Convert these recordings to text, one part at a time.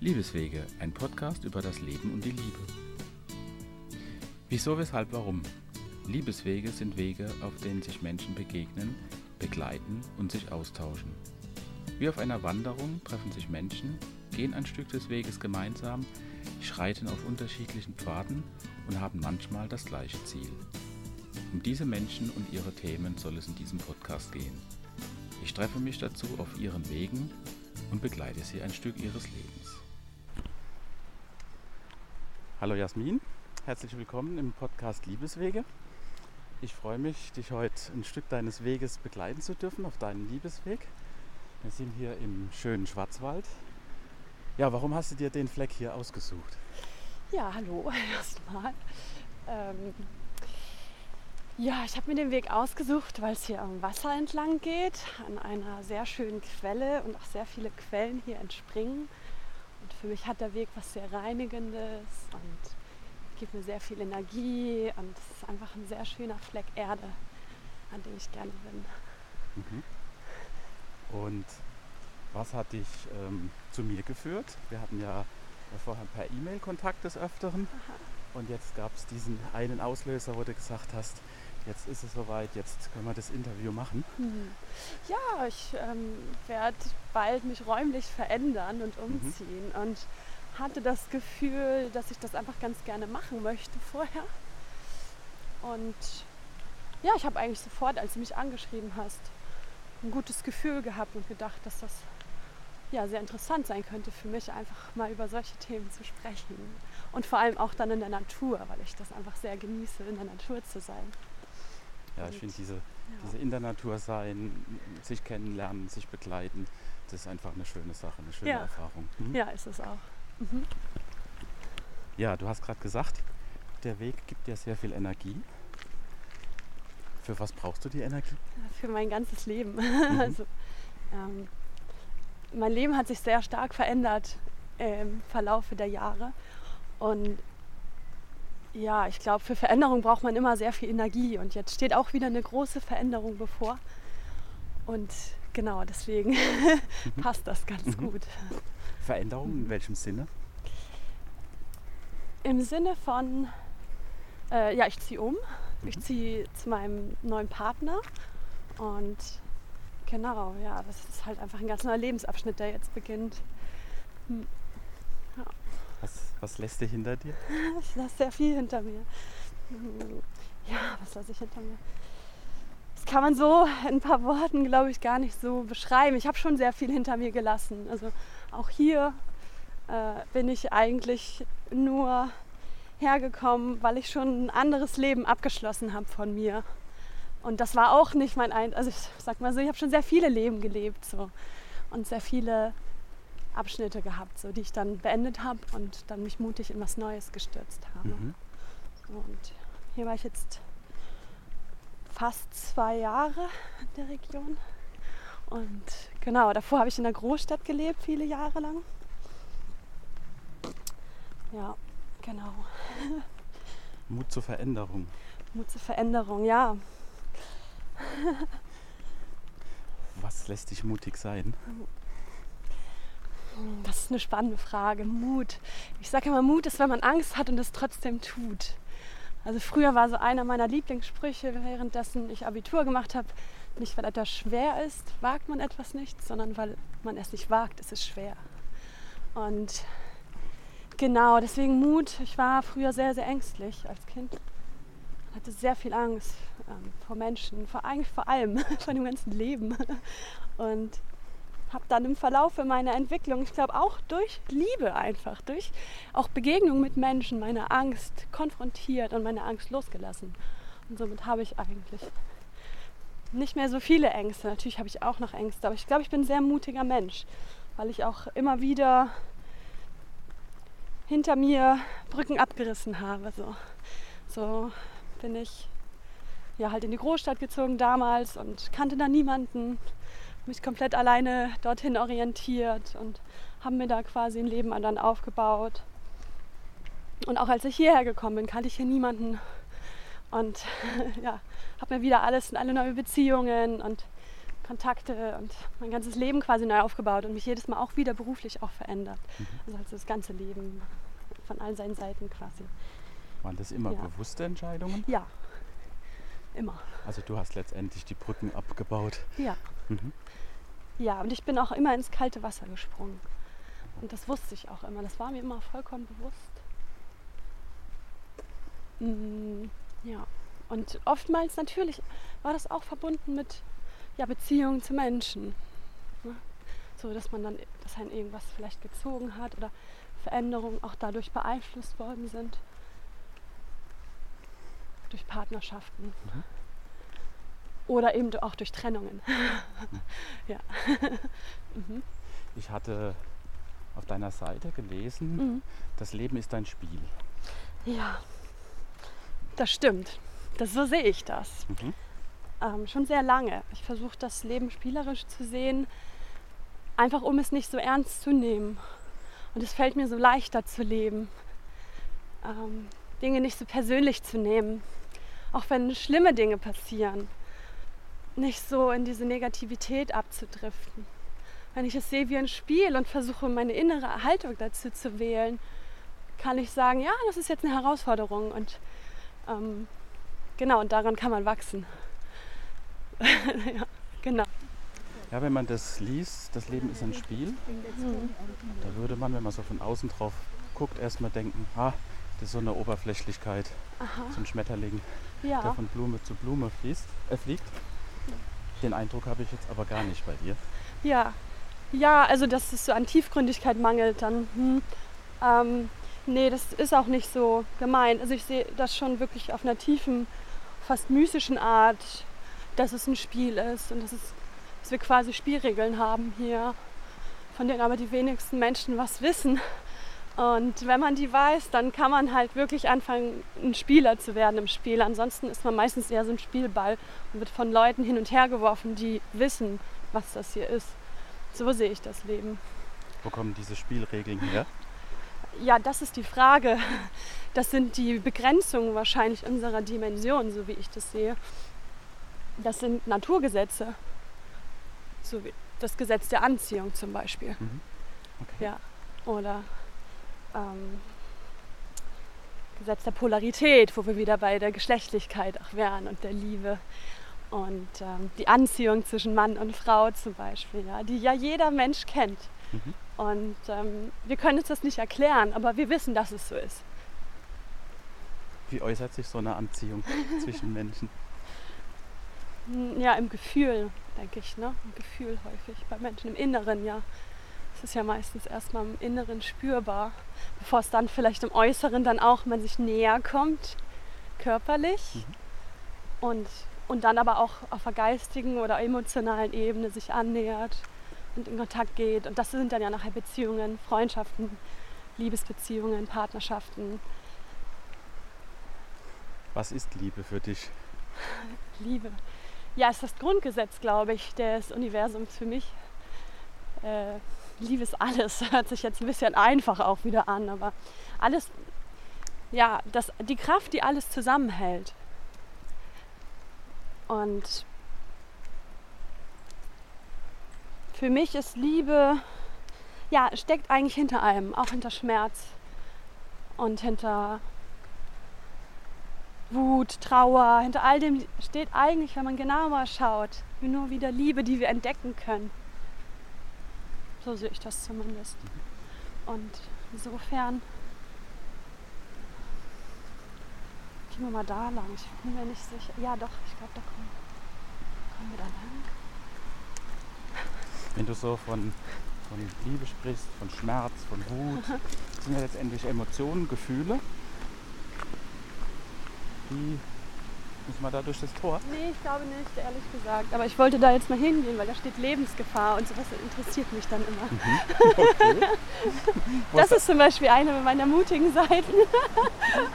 Liebeswege, ein Podcast über das Leben und die Liebe. Wieso, weshalb, warum? Liebeswege sind Wege, auf denen sich Menschen begegnen, begleiten und sich austauschen. Wie auf einer Wanderung treffen sich Menschen, gehen ein Stück des Weges gemeinsam, schreiten auf unterschiedlichen Pfaden und haben manchmal das gleiche Ziel. Um diese Menschen und ihre Themen soll es in diesem Podcast gehen. Ich treffe mich dazu auf ihren Wegen und begleite sie ein Stück ihres Lebens. Hallo Jasmin, herzlich willkommen im Podcast Liebeswege. Ich freue mich, dich heute ein Stück deines Weges begleiten zu dürfen auf deinem Liebesweg. Wir sind hier im schönen Schwarzwald. Ja, warum hast du dir den Fleck hier ausgesucht? Ja, hallo erstmal. Ähm, ja, ich habe mir den Weg ausgesucht, weil es hier am Wasser entlang geht, an einer sehr schönen Quelle und auch sehr viele Quellen hier entspringen. Für mich hat der Weg was sehr Reinigendes und gibt mir sehr viel Energie und es ist einfach ein sehr schöner Fleck Erde, an dem ich gerne bin. Mhm. Und was hat dich ähm, zu mir geführt? Wir hatten ja vorher per E-Mail Kontakt des Öfteren. Aha. Und jetzt gab es diesen einen Auslöser, wo du gesagt hast, jetzt ist es soweit, jetzt können wir das Interview machen. Hm. Ja, ich ähm, werde bald mich räumlich verändern und umziehen und hatte das Gefühl, dass ich das einfach ganz gerne machen möchte vorher. Und ja, ich habe eigentlich sofort, als du mich angeschrieben hast, ein gutes Gefühl gehabt und gedacht, dass das ja, sehr interessant sein könnte für mich, einfach mal über solche Themen zu sprechen. Und vor allem auch dann in der Natur, weil ich das einfach sehr genieße, in der Natur zu sein. Ja, ich finde diese, ja. diese in der Natur sein, sich kennenlernen, sich begleiten, das ist einfach eine schöne Sache, eine schöne Ja. Erfahrung. Mhm. Ja, ist es auch. Mhm. Ja, du hast gerade gesagt, der Weg gibt dir sehr viel Energie. Für was brauchst du die Energie? Für mein ganzes Leben. Also, ähm, mein Leben hat sich sehr stark verändert im Verlaufe der Jahre. Und ja, ich glaube, für Veränderung braucht man immer sehr viel Energie. Und jetzt steht auch wieder eine große Veränderung bevor. Und genau deswegen passt das ganz Mhm. gut. Veränderung in welchem Sinne? Im Sinne von, äh, ja, ich ziehe um. Ich Mhm. ziehe zu meinem neuen Partner. Und genau, ja, das ist halt einfach ein ganz neuer Lebensabschnitt, der jetzt beginnt. Hm. Was, was lässt dich hinter dir? Ich lasse sehr viel hinter mir. Ja, was lasse ich hinter mir? Das kann man so in ein paar Worten, glaube ich, gar nicht so beschreiben. Ich habe schon sehr viel hinter mir gelassen. Also auch hier äh, bin ich eigentlich nur hergekommen, weil ich schon ein anderes Leben abgeschlossen habe von mir. Und das war auch nicht mein ein, also ich sag mal so, ich habe schon sehr viele Leben gelebt so und sehr viele Abschnitte gehabt, so die ich dann beendet habe und dann mich mutig in was Neues gestürzt habe. Mhm. Und hier war ich jetzt fast zwei Jahre in der Region. Und genau, davor habe ich in der Großstadt gelebt, viele Jahre lang. Ja, genau. Mut zur Veränderung. Mut zur Veränderung, ja. Was lässt dich mutig sein? Das ist eine spannende Frage. Mut. Ich sage immer, Mut ist, wenn man Angst hat und es trotzdem tut. Also früher war so einer meiner Lieblingssprüche, währenddessen ich Abitur gemacht habe, nicht weil etwas schwer ist, wagt man etwas nicht, sondern weil man es nicht wagt, ist es schwer. Und genau, deswegen Mut. Ich war früher sehr, sehr ängstlich als Kind. Hatte sehr viel Angst ähm, vor Menschen, vor, eigentlich vor allem, vor dem ganzen Leben. Und habe dann im Verlaufe meiner Entwicklung, ich glaube auch durch Liebe einfach, durch auch Begegnung mit Menschen, meine Angst konfrontiert und meine Angst losgelassen. Und somit habe ich eigentlich nicht mehr so viele Ängste. Natürlich habe ich auch noch Ängste, aber ich glaube, ich bin ein sehr mutiger Mensch, weil ich auch immer wieder hinter mir Brücken abgerissen habe. So, so bin ich ja halt in die Großstadt gezogen damals und kannte da niemanden mich komplett alleine dorthin orientiert und haben mir da quasi ein Leben dann aufgebaut. Und auch als ich hierher gekommen bin, kannte ich hier niemanden. Und ja, habe mir wieder alles, alle neue Beziehungen und Kontakte und mein ganzes Leben quasi neu aufgebaut und mich jedes Mal auch wieder beruflich auch verändert. Mhm. Also, also das ganze Leben von all seinen Seiten quasi. Waren das immer Ja. bewusste Entscheidungen? Ja, immer. Also du hast letztendlich die Brücken abgebaut. Ja. Mhm. Ja, und ich bin auch immer ins kalte Wasser gesprungen. Und das wusste ich auch immer. Das war mir immer vollkommen bewusst. Mm, ja. Und oftmals natürlich war das auch verbunden mit ja, Beziehungen zu Menschen. Ne? So, dass man dann, dass einen irgendwas vielleicht gezogen hat oder Veränderungen auch dadurch beeinflusst worden sind. Durch Partnerschaften. Mhm. Oder eben auch durch Trennungen. ja. mhm. Ich hatte auf deiner Seite gelesen, Mhm. das Leben ist ein Spiel. Ja, das stimmt. Das, so sehe ich das. Mhm. Ähm, schon sehr lange. Ich versuche das Leben spielerisch zu sehen, einfach um es nicht so ernst zu nehmen. Und es fällt mir so leichter zu leben, ähm, Dinge nicht so persönlich zu nehmen. Auch wenn schlimme Dinge passieren, nicht so in diese Negativität abzudriften. Wenn ich es sehe wie ein Spiel und versuche, meine innere Haltung dazu zu wählen, kann ich sagen, ja, das ist jetzt eine Herausforderung und ähm, genau, und daran kann man wachsen. ja, genau. Ja, wenn man das liest, das Leben ist ein Spiel, Mhm. da würde man, wenn man so von außen drauf guckt, erstmal denken, ah, das ist so eine Oberflächlichkeit, Aha, so ein Schmetterling, der ja. von Blume zu Blume fließt, äh, fliegt. Den Eindruck habe ich jetzt aber gar nicht bei dir. Ja, ja, also dass es so an Tiefgründigkeit mangelt, dann. Hm, ähm, nee, das ist auch nicht so gemeint. Also ich sehe das schon wirklich auf einer tiefen, fast mystischen Art, dass es ein Spiel ist und dass, es, dass wir quasi Spielregeln haben hier, von denen aber die wenigsten Menschen was wissen. Und wenn man die weiß, dann kann man halt wirklich anfangen, ein Spieler zu werden im Spiel. Ansonsten ist man meistens eher so ein Spielball und wird von Leuten hin und her geworfen, die wissen, was das hier ist. So sehe ich das Leben. Wo kommen diese Spielregeln her? Ja, das ist die Frage. Das sind die Begrenzungen wahrscheinlich unserer Dimension, so wie ich das sehe. Das sind Naturgesetze. So wie das Gesetz der Anziehung zum Beispiel. Mhm. Okay. Ja. Oder ähm, Gesetz der Polarität, wo wir wieder bei der Geschlechtlichkeit auch wären und der Liebe. Und ähm, die Anziehung zwischen Mann und Frau zum Beispiel, ja, die ja jeder Mensch kennt. Mhm. Und ähm, wir können uns das nicht erklären, aber wir wissen, dass es so ist. Wie äußert sich so eine Anziehung zwischen Menschen? Hm, Ja, im Gefühl, denke ich, ne? Im Gefühl häufig, bei Menschen im Inneren, ja. Es ist ja meistens erstmal im Inneren spürbar, bevor es dann vielleicht im Äußeren dann auch man sich näher kommt, körperlich. Mhm. Und, und dann aber auch auf der geistigen oder emotionalen Ebene sich annähert und in Kontakt geht. Und das sind dann ja nachher Beziehungen, Freundschaften, Liebesbeziehungen, Partnerschaften, Was ist Liebe für dich? Liebe. Ja, ist das Grundgesetz, glaube ich, des Universums für mich. Äh, Liebe ist alles. Hört sich jetzt ein bisschen einfach auch wieder an, aber alles, ja, das, die Kraft, die alles zusammenhält. Und für mich ist Liebe, ja, steckt eigentlich hinter allem, auch hinter Schmerz und hinter Wut, Trauer, hinter all dem steht eigentlich, wenn man genauer schaut, nur wieder Liebe, die wir entdecken können. So sehe ich das zumindest. Und insofern gehen wir mal da lang. Ich bin mir nicht sicher. Ja, doch, ich glaube, da kommen, kommen wir da lang. Wenn du so von, von Liebe sprichst, von Schmerz, von Wut, das sind ja letztendlich Emotionen, Gefühle. Wie müssen wir da durch das Tor? Nee, ich glaube nicht, ehrlich gesagt. Aber ich wollte da jetzt mal hingehen, weil da steht Lebensgefahr und sowas interessiert mich dann immer. Okay. Wo, Das ist, zum Beispiel eine meiner mutigen Seiten.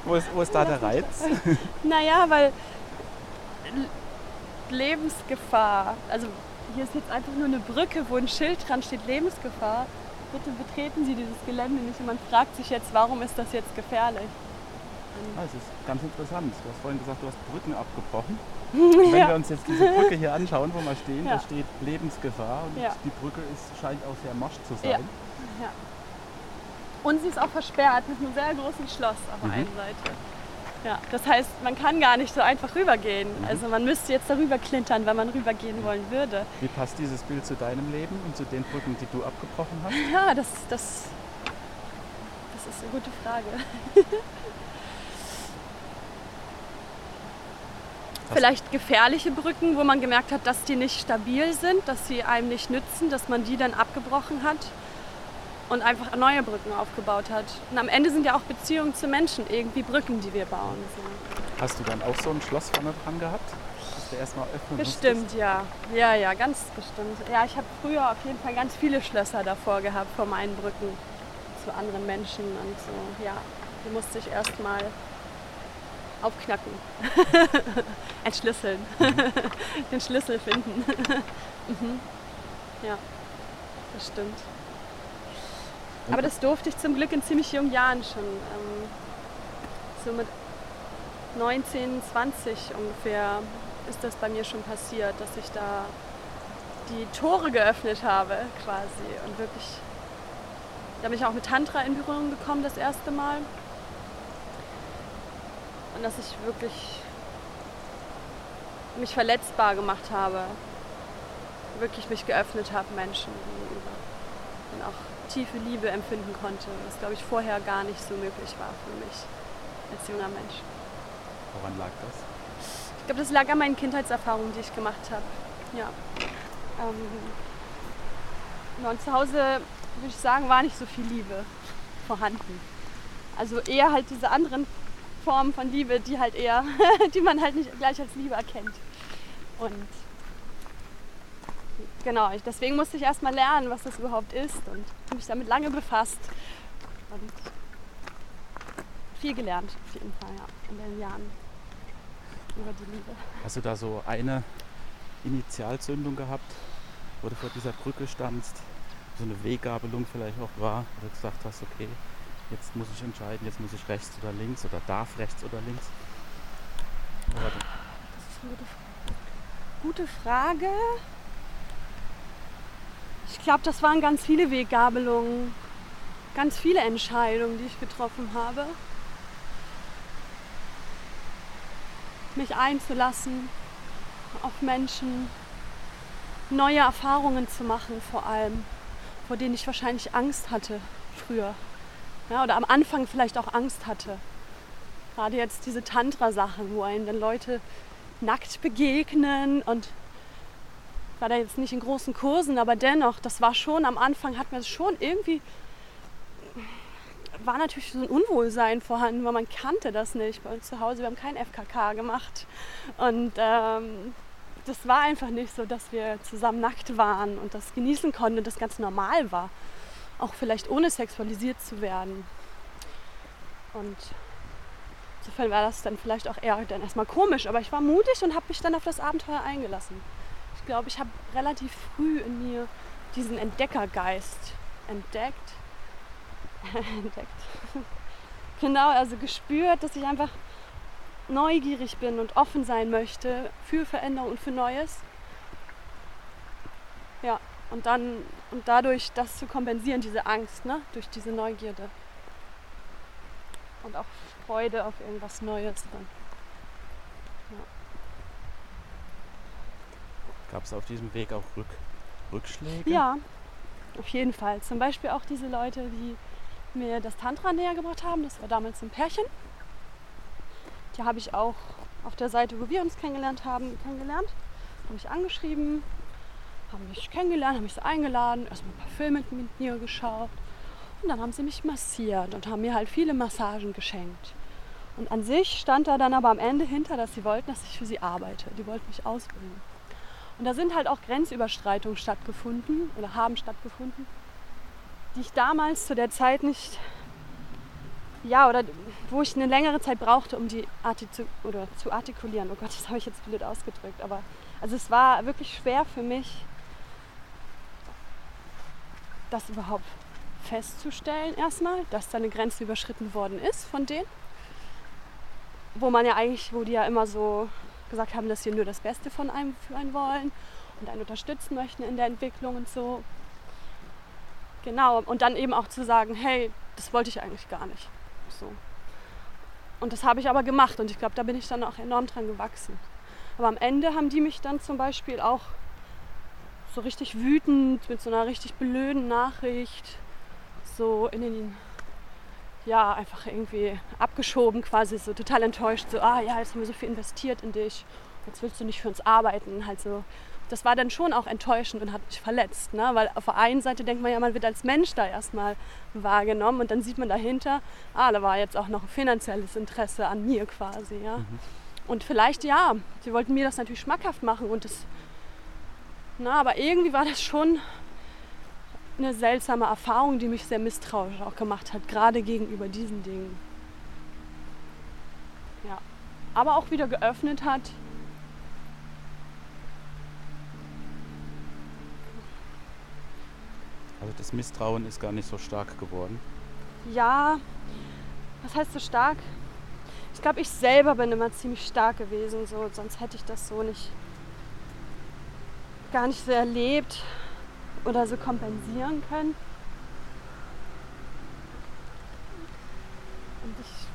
wo, ist, wo ist da der Reiz? Naja, weil Lebensgefahr, also hier ist jetzt einfach nur eine Brücke, wo ein Schild dran steht, Lebensgefahr. Bitte betreten Sie dieses Gelände nicht und man fragt sich jetzt, warum ist das jetzt gefährlich? Ah, es ist ganz interessant. Du hast vorhin gesagt, du hast Brücken abgebrochen. Wenn Ja. wir uns jetzt diese Brücke hier anschauen, wo wir stehen, Ja. da steht Lebensgefahr und Ja. die Brücke ist, scheint auch sehr morsch zu Ja. sein. Und sie ist auch versperrt mit einem sehr großen Schloss auf der Mhm. einen Seite. Ja, das heißt, man kann gar nicht so einfach rübergehen. Mhm. Also man müsste jetzt darüber klintern, wenn man rübergehen wollen würde. Wie passt dieses Bild zu deinem Leben und zu den Brücken, die du abgebrochen hast? Ja, das, das, das ist eine gute Frage. Vielleicht gefährliche Brücken, wo man gemerkt hat, dass die nicht stabil sind, dass sie einem nicht nützen, dass man die dann abgebrochen hat und einfach neue Brücken aufgebaut hat. Und am Ende sind ja auch Beziehungen zu Menschen irgendwie Brücken, die wir bauen. Hast du dann auch so ein Schloss vorne dran gehabt, das du erstmal öffnen Bestimmt, ja. Ja, ja, ganz bestimmt. Ja, ich habe früher auf jeden Fall ganz viele Schlösser davor gehabt, vor meinen Brücken zu anderen Menschen und so. Ja, die musste ich erstmal aufknacken, entschlüsseln, den Schlüssel finden. mhm. Ja, das stimmt. Aber das durfte ich zum Glück in ziemlich jungen Jahren schon. Ähm, so mit 19, 20 ungefähr ist das bei mir schon passiert, dass ich da die Tore geöffnet habe quasi und wirklich, da bin ich auch mit Tantra in Berührung gekommen das erste Mal und dass ich wirklich mich verletzbar gemacht habe, wirklich mich geöffnet habe Menschen gegenüber und auch tiefe Liebe empfinden konnte, was glaube ich vorher gar nicht so möglich war für mich als junger Mensch. Woran lag das? Ich glaube, das lag an meinen Kindheitserfahrungen, die ich gemacht habe. Ja. Ähm, zu Hause, würde ich sagen, war nicht so viel Liebe vorhanden. Also eher halt diese anderen Formen von Liebe, die halt eher, die man halt nicht gleich als Liebe erkennt. Und genau, deswegen musste ich erstmal lernen, was das überhaupt ist und habe mich damit lange befasst. Und viel gelernt, auf jeden Fall, ja, in den Jahren über die Liebe. Hast du da so eine Initialzündung gehabt, wo du vor dieser Brücke standst, so eine Weggabelung vielleicht auch war, wo du gesagt hast, okay, jetzt muss ich entscheiden, jetzt muss ich rechts oder links oder darf rechts oder links? Oder Das ist eine gute, gute Frage. Ich glaube, das waren ganz viele Weggabelungen, ganz viele Entscheidungen, die ich getroffen habe. Mich einzulassen auf Menschen, neue Erfahrungen zu machen vor allem, vor denen ich wahrscheinlich Angst hatte früher. Ja, oder am Anfang vielleicht auch Angst hatte. Gerade jetzt diese Tantra-Sachen, wo einem dann Leute nackt begegnen und war da jetzt nicht in großen Kursen, aber dennoch, das war schon am Anfang, hat mir das schon irgendwie, war natürlich so ein Unwohlsein vorhanden, weil man kannte das nicht bei uns zu Hause. Wir haben kein FKK gemacht und ähm, das war einfach nicht so, dass wir zusammen nackt waren und das genießen konnten und das ganz normal war. Auch vielleicht ohne sexualisiert zu werden. Und insofern war das dann vielleicht auch eher dann erstmal komisch, aber ich war mutig und habe mich dann auf das Abenteuer eingelassen. Ich glaube, ich habe relativ früh in mir diesen Entdeckergeist entdeckt. entdeckt. genau, also gespürt, dass ich einfach neugierig bin und offen sein möchte für Veränderung und für Neues. Ja, und dann und dadurch das zu kompensieren, diese Angst, ne? durch diese Neugierde. Und auch Freude auf irgendwas Neues. Dann. Gab es auf diesem Weg auch Rück Rückschläge? Ja, auf jeden Fall. Zum Beispiel auch diese Leute, die mir das Tantra näher gebracht haben. Das war damals ein Pärchen. Die habe ich auch auf der Seite, wo wir uns kennengelernt haben, kennengelernt. Habe ich angeschrieben, haben mich kennengelernt, haben mich so eingeladen, erstmal ein paar Filme mit mir geschaut. Und dann haben sie mich massiert und haben mir halt viele Massagen geschenkt. Und an sich stand da dann aber am Ende hinter, dass sie wollten, dass ich für sie arbeite. Die wollten mich ausbilden. Und da sind halt auch Grenzüberschreitungen stattgefunden oder haben stattgefunden, die ich damals zu der Zeit nicht, ja, oder wo ich eine längere Zeit brauchte, um die artizu oder zu artikulieren. Oh Gott, das habe ich jetzt blöd ausgedrückt, aber also es war wirklich schwer für mich, das überhaupt festzustellen erstmal, dass da eine Grenze überschritten worden ist von denen, wo man ja eigentlich, wo die ja immer so gesagt haben, dass sie nur das Beste von einem für wollen und einen unterstützen möchten in der Entwicklung und so. Genau, und dann eben auch zu sagen, hey, das wollte ich eigentlich gar nicht. So. Und das habe ich aber gemacht und ich glaube, da bin ich dann auch enorm dran gewachsen. Aber am Ende haben die mich dann zum Beispiel auch so richtig wütend mit so einer richtig blöden Nachricht so in den ja einfach irgendwie abgeschoben quasi so total enttäuscht so ah ja jetzt haben wir so viel investiert in dich jetzt willst du nicht für uns arbeiten halt so das war dann schon auch enttäuschend und hat mich verletzt ne? weil auf der einen Seite denkt man ja man wird als Mensch da erstmal wahrgenommen und dann sieht man dahinter ah da war jetzt auch noch finanzielles Interesse an mir quasi ja mhm. und vielleicht ja sie wollten mir das natürlich schmackhaft machen und das na, aber irgendwie war das schon eine seltsame Erfahrung, die mich sehr misstrauisch auch gemacht hat, gerade gegenüber diesen Dingen. Ja. Aber auch wieder geöffnet hat. Also das Misstrauen ist gar nicht so stark geworden. Ja, was heißt so stark? Ich glaube, ich selber bin immer ziemlich stark gewesen, so, sonst hätte ich das so nicht gar nicht so erlebt oder so kompensieren können. Und ich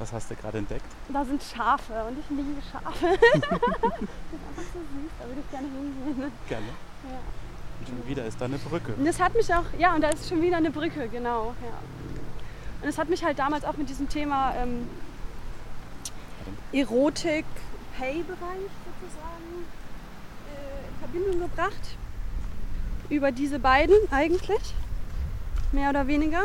Was hast du gerade entdeckt? Da sind Schafe und ich liebe Schafe. das ist einfach so süß, da würde ich gerne hingehen. Gerne. Ja. Und schon wieder ist da eine Brücke. Und das hat mich auch, ja, und da ist schon wieder eine Brücke, genau. Ja. Und es hat mich halt damals auch mit diesem Thema ähm, Erotik, Pay-Bereich sozusagen Verbindung gebracht. Über diese beiden eigentlich. Mehr oder weniger.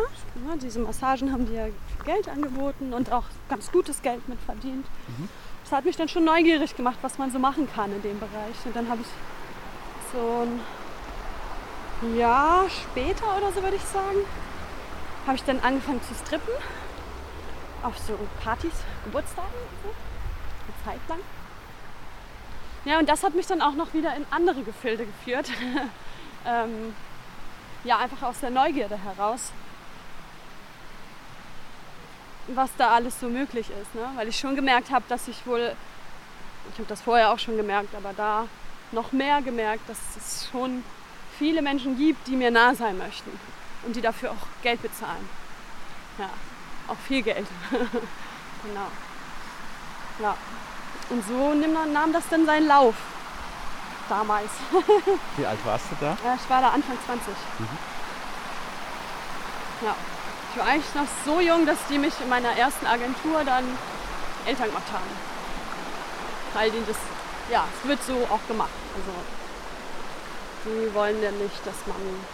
Ja, diese Massagen haben die ja Geld angeboten und auch ganz gutes Geld mit verdient. Mhm. Das hat mich dann schon neugierig gemacht, was man so machen kann in dem Bereich. Und dann habe ich so ein Jahr später oder so würde ich sagen, habe ich dann angefangen zu strippen. Auf so Partys, Geburtstagen, so. eine Zeit lang. Ja, und das hat mich dann auch noch wieder in andere Gefilde geführt. ähm, ja, einfach aus der Neugierde heraus, was da alles so möglich ist. Ne? Weil ich schon gemerkt habe, dass ich wohl, ich habe das vorher auch schon gemerkt, aber da noch mehr gemerkt, dass es schon viele Menschen gibt, die mir nah sein möchten und die dafür auch Geld bezahlen. Ja, auch viel Geld. genau. Ja. Und so nahm das dann seinen Lauf. Damals. Wie alt warst du da? Ja, ich war da Anfang 20. Mhm. Ja. Ich war eigentlich noch so jung, dass die mich in meiner ersten Agentur dann Eltern gemacht haben. Weil die das, ja, es wird so auch gemacht. Also die wollen ja nicht, dass man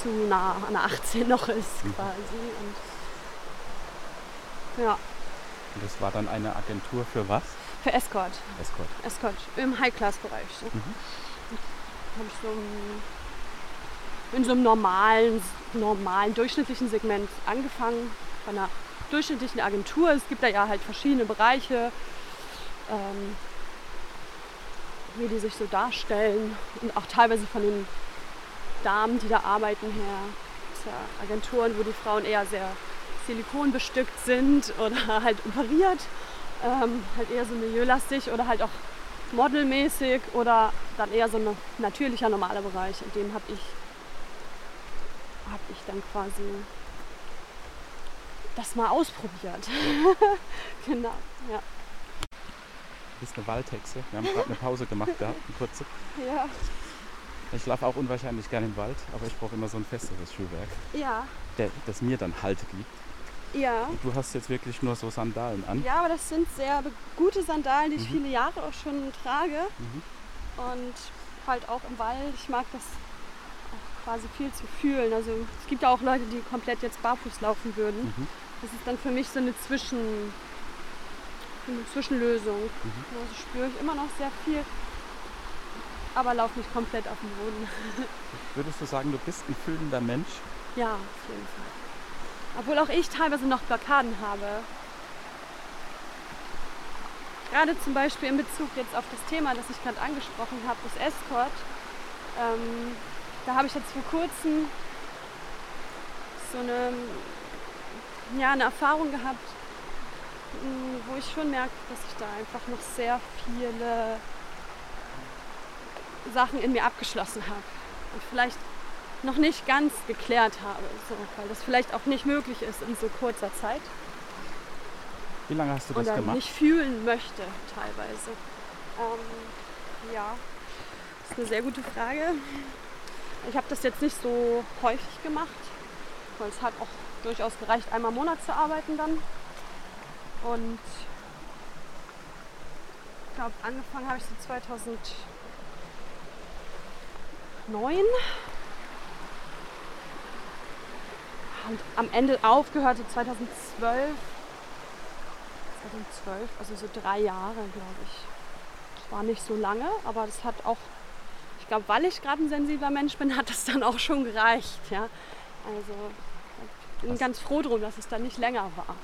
zu nah an 18 noch ist mhm. quasi. Und, ja. Und das war dann eine Agentur für was? Für Escort. Escort. Escort, im High-Class-Bereich. So. Mhm. Habe ich so in so einem normalen, normalen, durchschnittlichen Segment angefangen. Bei einer durchschnittlichen Agentur. Es gibt da ja halt verschiedene Bereiche, ähm, wie die sich so darstellen. Und auch teilweise von den Damen, die da arbeiten, her. Ja Agenturen, wo die Frauen eher sehr Silikon bestückt sind oder halt operiert, ähm, halt eher so milieulastig oder halt auch modelmäßig oder dann eher so ein natürlicher normaler Bereich. In dem habe ich, hab ich dann quasi das mal ausprobiert. genau, ja. Du bist eine Waldhexe. Wir haben gerade eine Pause gemacht gehabt, eine kurze. Ja. Ich laufe auch unwahrscheinlich gerne im Wald, aber ich brauche immer so ein festeres Schuhwerk. Ja. Der, das mir dann Halt gibt. Ja. Du hast jetzt wirklich nur so Sandalen an. Ja, aber das sind sehr gute Sandalen, die ich mhm. viele Jahre auch schon trage. Mhm. Und halt auch im Wald. Ich mag das auch quasi viel zu fühlen. Also es gibt ja auch Leute, die komplett jetzt barfuß laufen würden. Mhm. Das ist dann für mich so eine, Zwischen, eine Zwischenlösung. Also spüre ich immer noch sehr viel, aber laufe nicht komplett auf dem Boden. Würdest du sagen, du bist ein fühlender Mensch? Ja, auf jeden Fall. Obwohl auch ich teilweise noch Blockaden habe. Gerade zum Beispiel in Bezug jetzt auf das Thema, das ich gerade angesprochen habe, das Escort. Ähm, da habe ich jetzt vor kurzem so eine, ja, eine Erfahrung gehabt, wo ich schon merke, dass ich da einfach noch sehr viele Sachen in mir abgeschlossen habe und vielleicht noch nicht ganz geklärt habe, so, weil das vielleicht auch nicht möglich ist in so kurzer Zeit. Wie lange hast du das Oder gemacht? nicht fühlen möchte teilweise. Ähm, ja, das ist eine sehr gute Frage. Ich habe das jetzt nicht so häufig gemacht, weil es hat auch durchaus gereicht, einmal im Monat zu arbeiten dann. Und ich glaube, angefangen habe ich so 2009. Und am Ende aufgehört so 2012. 2012, also so drei Jahre, glaube ich. Das war nicht so lange, aber das hat auch, ich glaube, weil ich gerade ein sensibler Mensch bin, hat das dann auch schon gereicht. Ja? Also ich bin Was? ganz froh drum, dass es dann nicht länger war.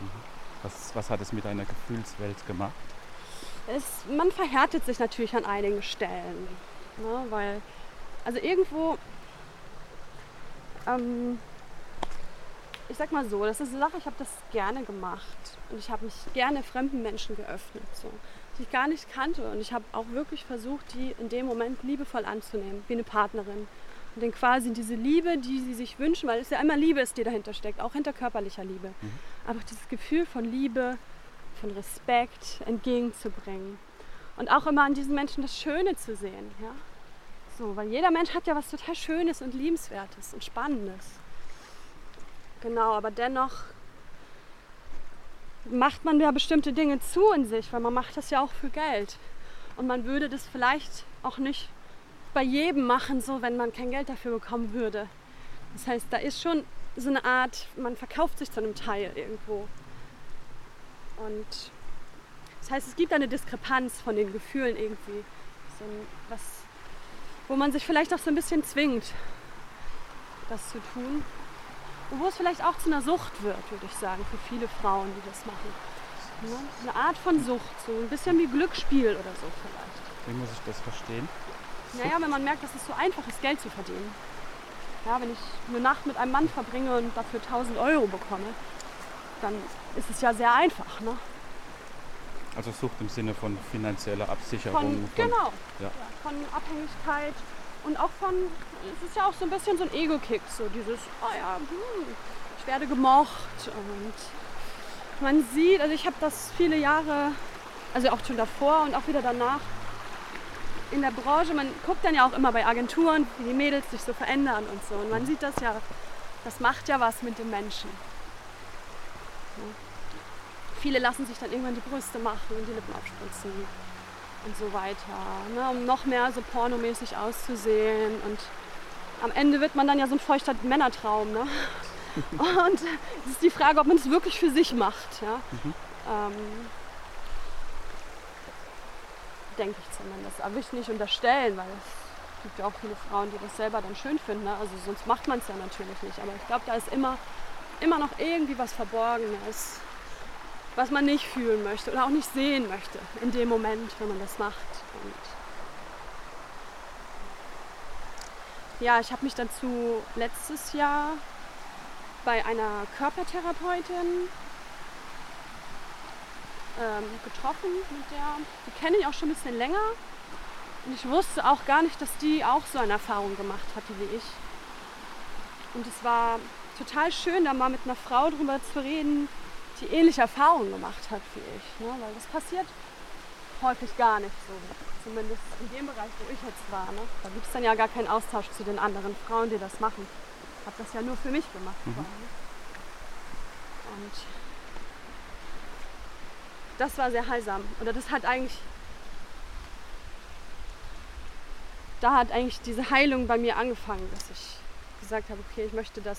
Was, was hat es mit deiner Gefühlswelt gemacht? Es, man verhärtet sich natürlich an einigen Stellen. Ne? Weil, also irgendwo, ähm, ich sag mal so, das ist eine Sache, ich habe das gerne gemacht. Und ich habe mich gerne fremden Menschen geöffnet, so, die ich gar nicht kannte. Und ich habe auch wirklich versucht, die in dem Moment liebevoll anzunehmen, wie eine Partnerin. Und dann quasi diese Liebe, die sie sich wünschen, weil es ja immer Liebe ist, die dahinter steckt, auch hinter körperlicher Liebe. Mhm. Aber dieses Gefühl von Liebe, von Respekt entgegenzubringen. Und auch immer an diesen Menschen das Schöne zu sehen. Ja? So, weil jeder Mensch hat ja was total Schönes und Liebenswertes und Spannendes. Genau, aber dennoch macht man ja bestimmte Dinge zu in sich, weil man macht das ja auch für Geld. Und man würde das vielleicht auch nicht bei jedem machen, so wenn man kein Geld dafür bekommen würde. Das heißt, da ist schon so eine Art, man verkauft sich zu einem Teil irgendwo. Und das heißt, es gibt eine Diskrepanz von den Gefühlen irgendwie. So ein, was, wo man sich vielleicht auch so ein bisschen zwingt, das zu tun. Und wo es vielleicht auch zu einer Sucht wird, würde ich sagen, für viele Frauen, die das machen. Ja, eine Art von Sucht, so ein bisschen wie Glücksspiel oder so vielleicht. Wie muss ich das verstehen? Naja, wenn man merkt, dass es so einfach ist, Geld zu verdienen. Ja, wenn ich eine Nacht mit einem Mann verbringe und dafür 1000 Euro bekomme, dann ist es ja sehr einfach. Ne? Also Sucht im Sinne von finanzieller Absicherung. Von, genau, ja. ja, von Abhängigkeit und auch von, es ist ja auch so ein bisschen so ein Ego-Kick, so dieses, oh ja, hm, ich werde gemocht und man sieht, also ich habe das viele Jahre, also auch schon davor und auch wieder danach in der Branche, man guckt dann ja auch immer bei Agenturen, wie die Mädels sich so verändern und so. Und man sieht das ja, das macht ja was mit dem Menschen. Ja. Viele lassen sich dann irgendwann die Brüste machen und die Lippen aufspritzen und so weiter, ne, um noch mehr so pornomäßig auszusehen. Und am Ende wird man dann ja so ein feuchter Männertraum. Ne? Und es ist die Frage, ob man es wirklich für sich macht. Ja? Mhm. Ähm, denke ich zumindest. Aber will ich nicht unterstellen, weil es gibt ja auch viele Frauen, die das selber dann schön finden. Ne? Also sonst macht man es ja natürlich nicht. Aber ich glaube, da ist immer, immer noch irgendwie was Verborgenes, was man nicht fühlen möchte oder auch nicht sehen möchte in dem Moment, wenn man das macht. Und ja, ich habe mich dazu letztes Jahr bei einer Körpertherapeutin ähm, getroffen, mit der, die kenne ich auch schon ein bisschen länger. Und ich wusste auch gar nicht, dass die auch so eine Erfahrung gemacht hatte wie ich. Und es war total schön, da mal mit einer Frau drüber zu reden, die ähnliche Erfahrungen gemacht hat wie ich. Ne? Weil das passiert häufig gar nicht so. Zumindest in dem Bereich, wo ich jetzt war. Ne? Da gibt es dann ja gar keinen Austausch zu den anderen Frauen, die das machen. Ich habe das ja nur für mich gemacht. Mhm. Und das war sehr heilsam. Oder das hat eigentlich. Da hat eigentlich diese Heilung bei mir angefangen, dass ich gesagt habe, okay, ich möchte das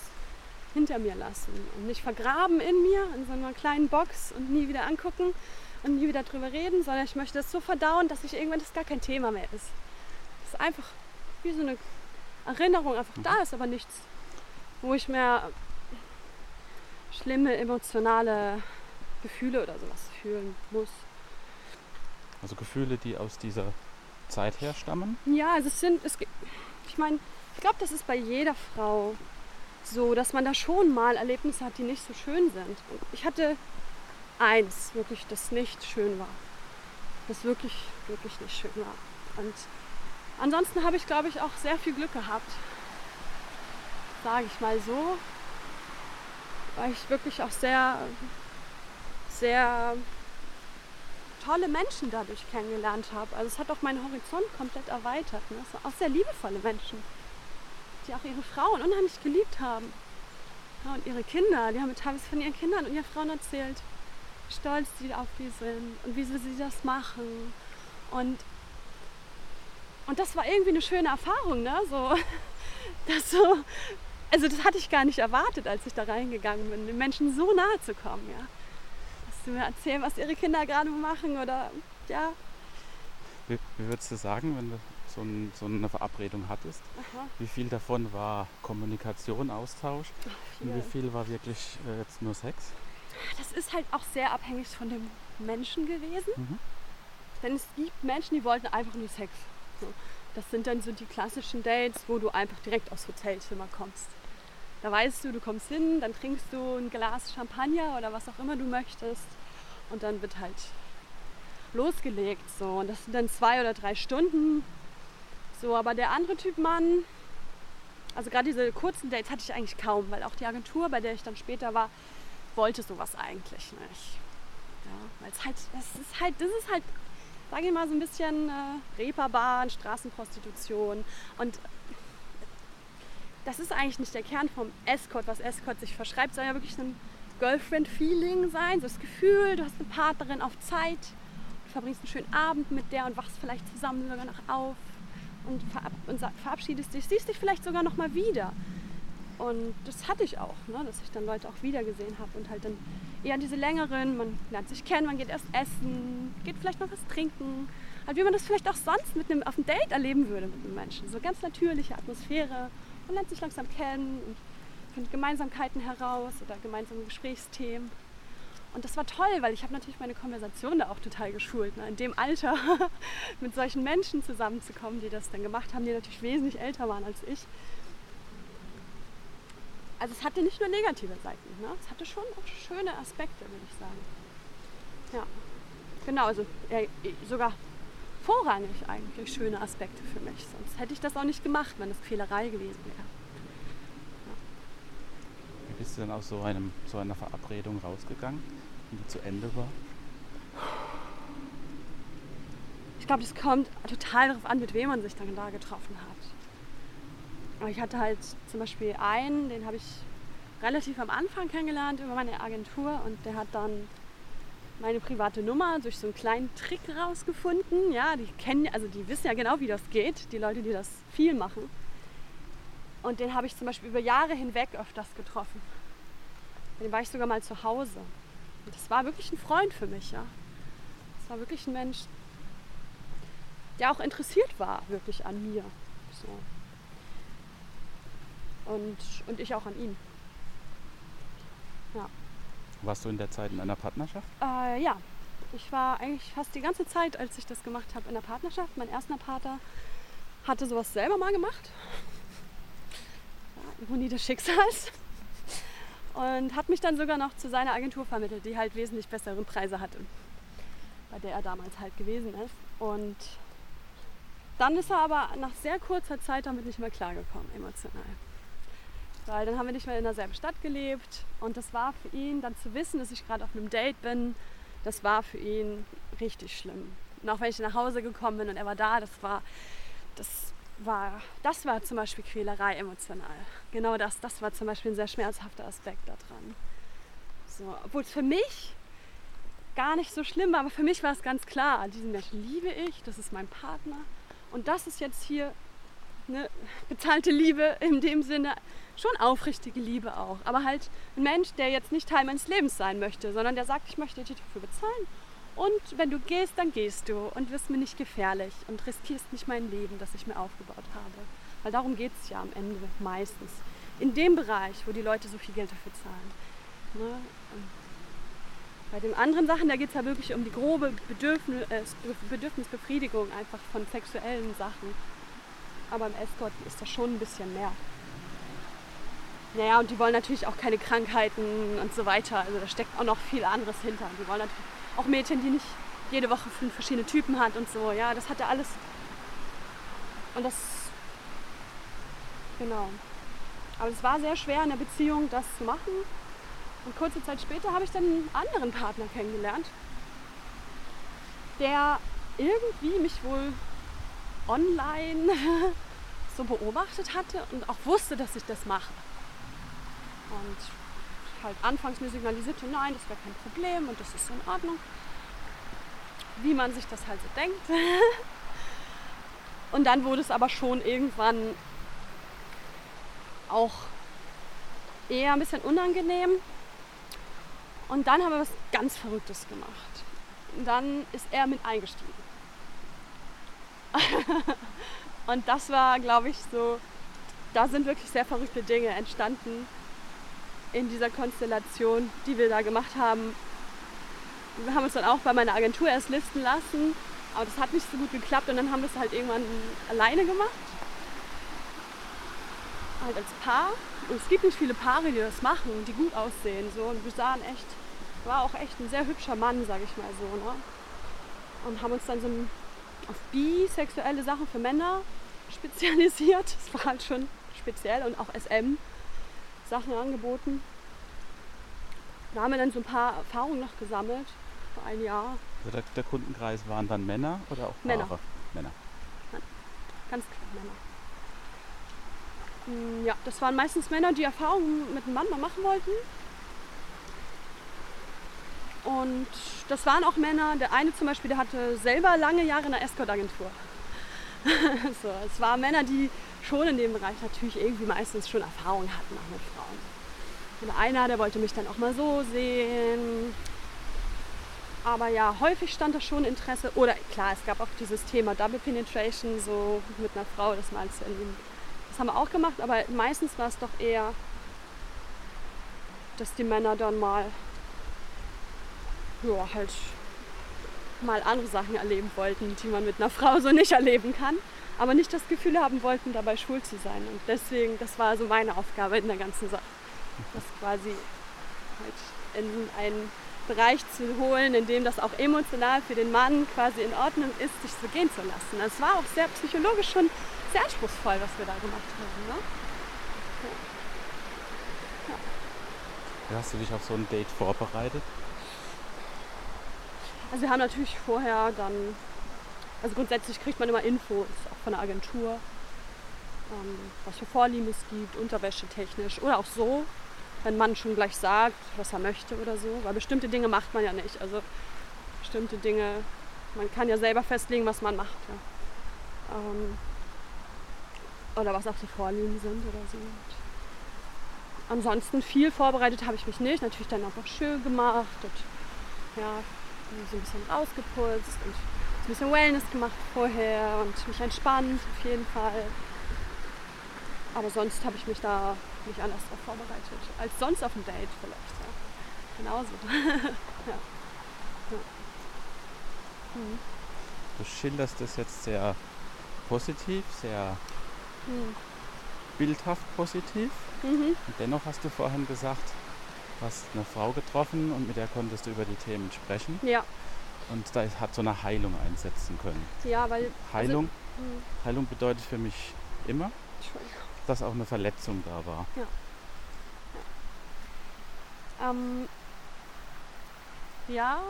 hinter mir lassen und nicht vergraben in mir, in so einer kleinen Box und nie wieder angucken und nie wieder drüber reden, sondern ich möchte das so verdauen, dass ich irgendwann das gar kein Thema mehr ist. Das ist einfach wie so eine Erinnerung einfach da ist, aber nichts, wo ich mehr schlimme emotionale Gefühle oder sowas fühlen muss. Also Gefühle, die aus dieser Zeit herstammen. Ja, also es sind, es, ich meine, ich glaube, das ist bei jeder Frau so, dass man da schon mal Erlebnisse hat, die nicht so schön sind. Und ich hatte eins wirklich das nicht schön war. Das wirklich, wirklich nicht schön war. Und ansonsten habe ich, glaube ich, auch sehr viel Glück gehabt. Sage ich mal so. Weil ich wirklich auch sehr, sehr tolle Menschen dadurch kennengelernt habe. Also es hat auch meinen Horizont komplett erweitert. Ne? auch sehr liebevolle Menschen, die auch ihre Frauen unheimlich geliebt haben. Ja, und ihre Kinder, die haben teilweise von ihren Kindern und ihren Frauen erzählt, wie stolz sie auf die sind und wie sie das machen. Und, und das war irgendwie eine schöne Erfahrung, ne? So, das so, also das hatte ich gar nicht erwartet, als ich da reingegangen bin, den Menschen so nahe zu kommen, ja. Dass sie mir erzählen, was ihre Kinder gerade machen oder ja. Wie, wie würdest du sagen, wenn du so, ein, so eine Verabredung hattest. Aha. Wie viel davon war Kommunikation, Austausch Ach, und wie viel war wirklich äh, jetzt nur Sex? Das ist halt auch sehr abhängig von dem Menschen gewesen. Mhm. Denn es gibt Menschen, die wollten einfach nur Sex. So. Das sind dann so die klassischen Dates, wo du einfach direkt aufs Hotelzimmer kommst. Da weißt du, du kommst hin, dann trinkst du ein Glas Champagner oder was auch immer du möchtest und dann wird halt losgelegt. So. Und das sind dann zwei oder drei Stunden so, aber der andere Typ Mann, also gerade diese kurzen Dates hatte ich eigentlich kaum, weil auch die Agentur, bei der ich dann später war, wollte sowas eigentlich nicht. Ja, weil es halt, das ist halt, das ist halt, sage ich mal, so ein bisschen äh, Reeperbahn, Straßenprostitution. Und das ist eigentlich nicht der Kern vom Escort, was Escort sich verschreibt, soll ja wirklich ein Girlfriend-Feeling sein, so das Gefühl, du hast eine Partnerin auf Zeit, du verbringst einen schönen Abend mit der und wachst vielleicht zusammen sogar noch auf und, verab und verabschiedest dich, siehst dich vielleicht sogar noch mal wieder. Und das hatte ich auch, ne? dass ich dann Leute auch wieder gesehen habe und halt dann eher diese längeren, man lernt sich kennen, man geht erst essen, geht vielleicht noch was trinken. Halt wie man das vielleicht auch sonst mit einem, auf einem Date erleben würde mit einem Menschen. So ganz natürliche Atmosphäre. Man lernt sich langsam kennen und findet Gemeinsamkeiten heraus oder gemeinsame Gesprächsthemen. Und das war toll, weil ich habe natürlich meine Konversation da auch total geschult. Ne? In dem Alter mit solchen Menschen zusammenzukommen, die das dann gemacht haben, die natürlich wesentlich älter waren als ich. Also es hatte nicht nur negative Seiten, ne? es hatte schon auch schöne Aspekte, würde ich sagen. Ja, genau, also ja, sogar vorrangig eigentlich schöne Aspekte für mich. Sonst hätte ich das auch nicht gemacht, wenn es Quälerei gewesen wäre. Wie bist du denn aus so, einem, so einer Verabredung rausgegangen? Die zu Ende war? Ich glaube, das kommt total darauf an, mit wem man sich dann da getroffen hat. Ich hatte halt zum Beispiel einen, den habe ich relativ am Anfang kennengelernt über meine Agentur und der hat dann meine private Nummer durch so einen kleinen Trick rausgefunden. Ja, die kennen, also die wissen ja genau, wie das geht, die Leute, die das viel machen. Und den habe ich zum Beispiel über Jahre hinweg öfters getroffen. Den war ich sogar mal zu Hause. Das war wirklich ein Freund für mich, ja. Das war wirklich ein Mensch, der auch interessiert war, wirklich an mir. So. Und, und ich auch an ihm. Ja. Warst du in der Zeit in einer Partnerschaft? Äh, ja. Ich war eigentlich fast die ganze Zeit, als ich das gemacht habe, in der Partnerschaft. Mein erster Partner hatte sowas selber mal gemacht. Ja, Ironie des Schicksals und hat mich dann sogar noch zu seiner Agentur vermittelt, die halt wesentlich bessere Preise hatte, bei der er damals halt gewesen ist. Und dann ist er aber nach sehr kurzer Zeit damit nicht mehr klargekommen, emotional. Weil dann haben wir nicht mehr in derselben Stadt gelebt und das war für ihn, dann zu wissen, dass ich gerade auf einem Date bin, das war für ihn richtig schlimm. Und auch wenn ich nach Hause gekommen bin und er war da, das war, das war, das war zum Beispiel Quälerei emotional. Genau das, das war zum Beispiel ein sehr schmerzhafter Aspekt daran. So, obwohl es für mich gar nicht so schlimm war, aber für mich war es ganz klar, diesen Menschen liebe ich, das ist mein Partner und das ist jetzt hier eine bezahlte Liebe in dem Sinne, schon aufrichtige Liebe auch, aber halt ein Mensch, der jetzt nicht Teil meines Lebens sein möchte, sondern der sagt, ich möchte dich dafür bezahlen und wenn du gehst, dann gehst du und wirst mir nicht gefährlich und riskierst nicht mein Leben, das ich mir aufgebaut habe. Weil darum geht es ja am Ende meistens. In dem Bereich, wo die Leute so viel Geld dafür zahlen. Ne? Bei den anderen Sachen, da geht es ja wirklich um die grobe Bedürfnis, äh, Bedürfnisbefriedigung einfach von sexuellen Sachen. Aber im Escort ist das schon ein bisschen mehr. Naja, und die wollen natürlich auch keine Krankheiten und so weiter. Also da steckt auch noch viel anderes hinter. Die wollen natürlich auch Mädchen, die nicht jede Woche fünf verschiedene Typen hat und so. Ja, das hat er alles. Und das. Genau. Aber es war sehr schwer in der Beziehung, das zu machen. Und kurze Zeit später habe ich dann einen anderen Partner kennengelernt, der irgendwie mich wohl online so beobachtet hatte und auch wusste, dass ich das mache. Und halt anfangs mir signalisierte, nein, das wäre kein Problem und das ist in Ordnung. Wie man sich das halt so denkt. und dann wurde es aber schon irgendwann auch eher ein bisschen unangenehm. Und dann haben wir was ganz Verrücktes gemacht. Und dann ist er mit eingestiegen. und das war, glaube ich, so, da sind wirklich sehr verrückte Dinge entstanden in dieser Konstellation, die wir da gemacht haben. Wir haben uns dann auch bei meiner Agentur erst listen lassen, aber das hat nicht so gut geklappt und dann haben wir es halt irgendwann alleine gemacht. Halt als Paar. Und es gibt nicht viele Paare, die das machen, die gut aussehen. So. Und wir sahen echt, war auch echt ein sehr hübscher Mann, sag ich mal so. Ne? Und haben uns dann so auf bisexuelle Sachen für Männer spezialisiert. Das war halt schon speziell und auch SM. Sachen angeboten. Da haben wir dann so ein paar Erfahrungen noch gesammelt, vor ein Jahr. Also der, der Kundenkreis waren dann Männer oder auch Männer. Paare? Männer. Ganz klar Männer. Hm, Ja, das waren meistens Männer, die Erfahrungen mit einem Mann mal machen wollten. Und das waren auch Männer, der eine zum Beispiel, der hatte selber lange Jahre in einer Escort-Agentur. so, es waren Männer, die schon in dem Bereich natürlich irgendwie meistens schon Erfahrung hatten, auch mit Frauen. Und einer, der wollte mich dann auch mal so sehen. Aber ja, häufig stand da schon Interesse. Oder klar, es gab auch dieses Thema Double Penetration, so mit einer Frau, das mal zu erleben. Das haben wir auch gemacht, aber meistens war es doch eher, dass die Männer dann mal, ja, halt mal andere Sachen erleben wollten, die man mit einer Frau so nicht erleben kann aber nicht das Gefühl haben wollten, dabei schwul zu sein. Und deswegen, das war so meine Aufgabe in der ganzen Sache. Das quasi halt in einen Bereich zu holen, in dem das auch emotional für den Mann quasi in Ordnung ist, sich so gehen zu lassen. Es war auch sehr psychologisch schon sehr anspruchsvoll, was wir da gemacht haben. Ne? Wie hast du dich auf so ein Date vorbereitet? Also wir haben natürlich vorher dann, also grundsätzlich kriegt man immer Infos, auch von der Agentur, ähm, was für Vorlieben es gibt, Unterwäsche technisch oder auch so, wenn man schon gleich sagt, was er möchte oder so. Weil bestimmte Dinge macht man ja nicht. Also bestimmte Dinge, man kann ja selber festlegen, was man macht. Ja. Ähm, oder was auch die Vorlieben sind oder so. Und ansonsten viel vorbereitet habe ich mich nicht. Natürlich dann auch noch schön gemacht und ja, so ein bisschen rausgeputzt und ein bisschen Wellness gemacht vorher und mich entspannt auf jeden Fall. Aber sonst habe ich mich da nicht anders drauf vorbereitet. Als sonst auf dem Date vielleicht. Ja. Genauso. ja. Ja. Hm. Du schilderst das jetzt sehr positiv, sehr Hm. bildhaft positiv. Mhm. Und dennoch hast du vorhin gesagt, du hast eine Frau getroffen und mit der konntest du über die Themen sprechen. Ja, Und da hat so eine Heilung einsetzen können. ja, weil. Heilung, Also, Heilung bedeutet für mich immer, Entschuldigung. Dass auch eine Verletzung da war. Ähm, ja.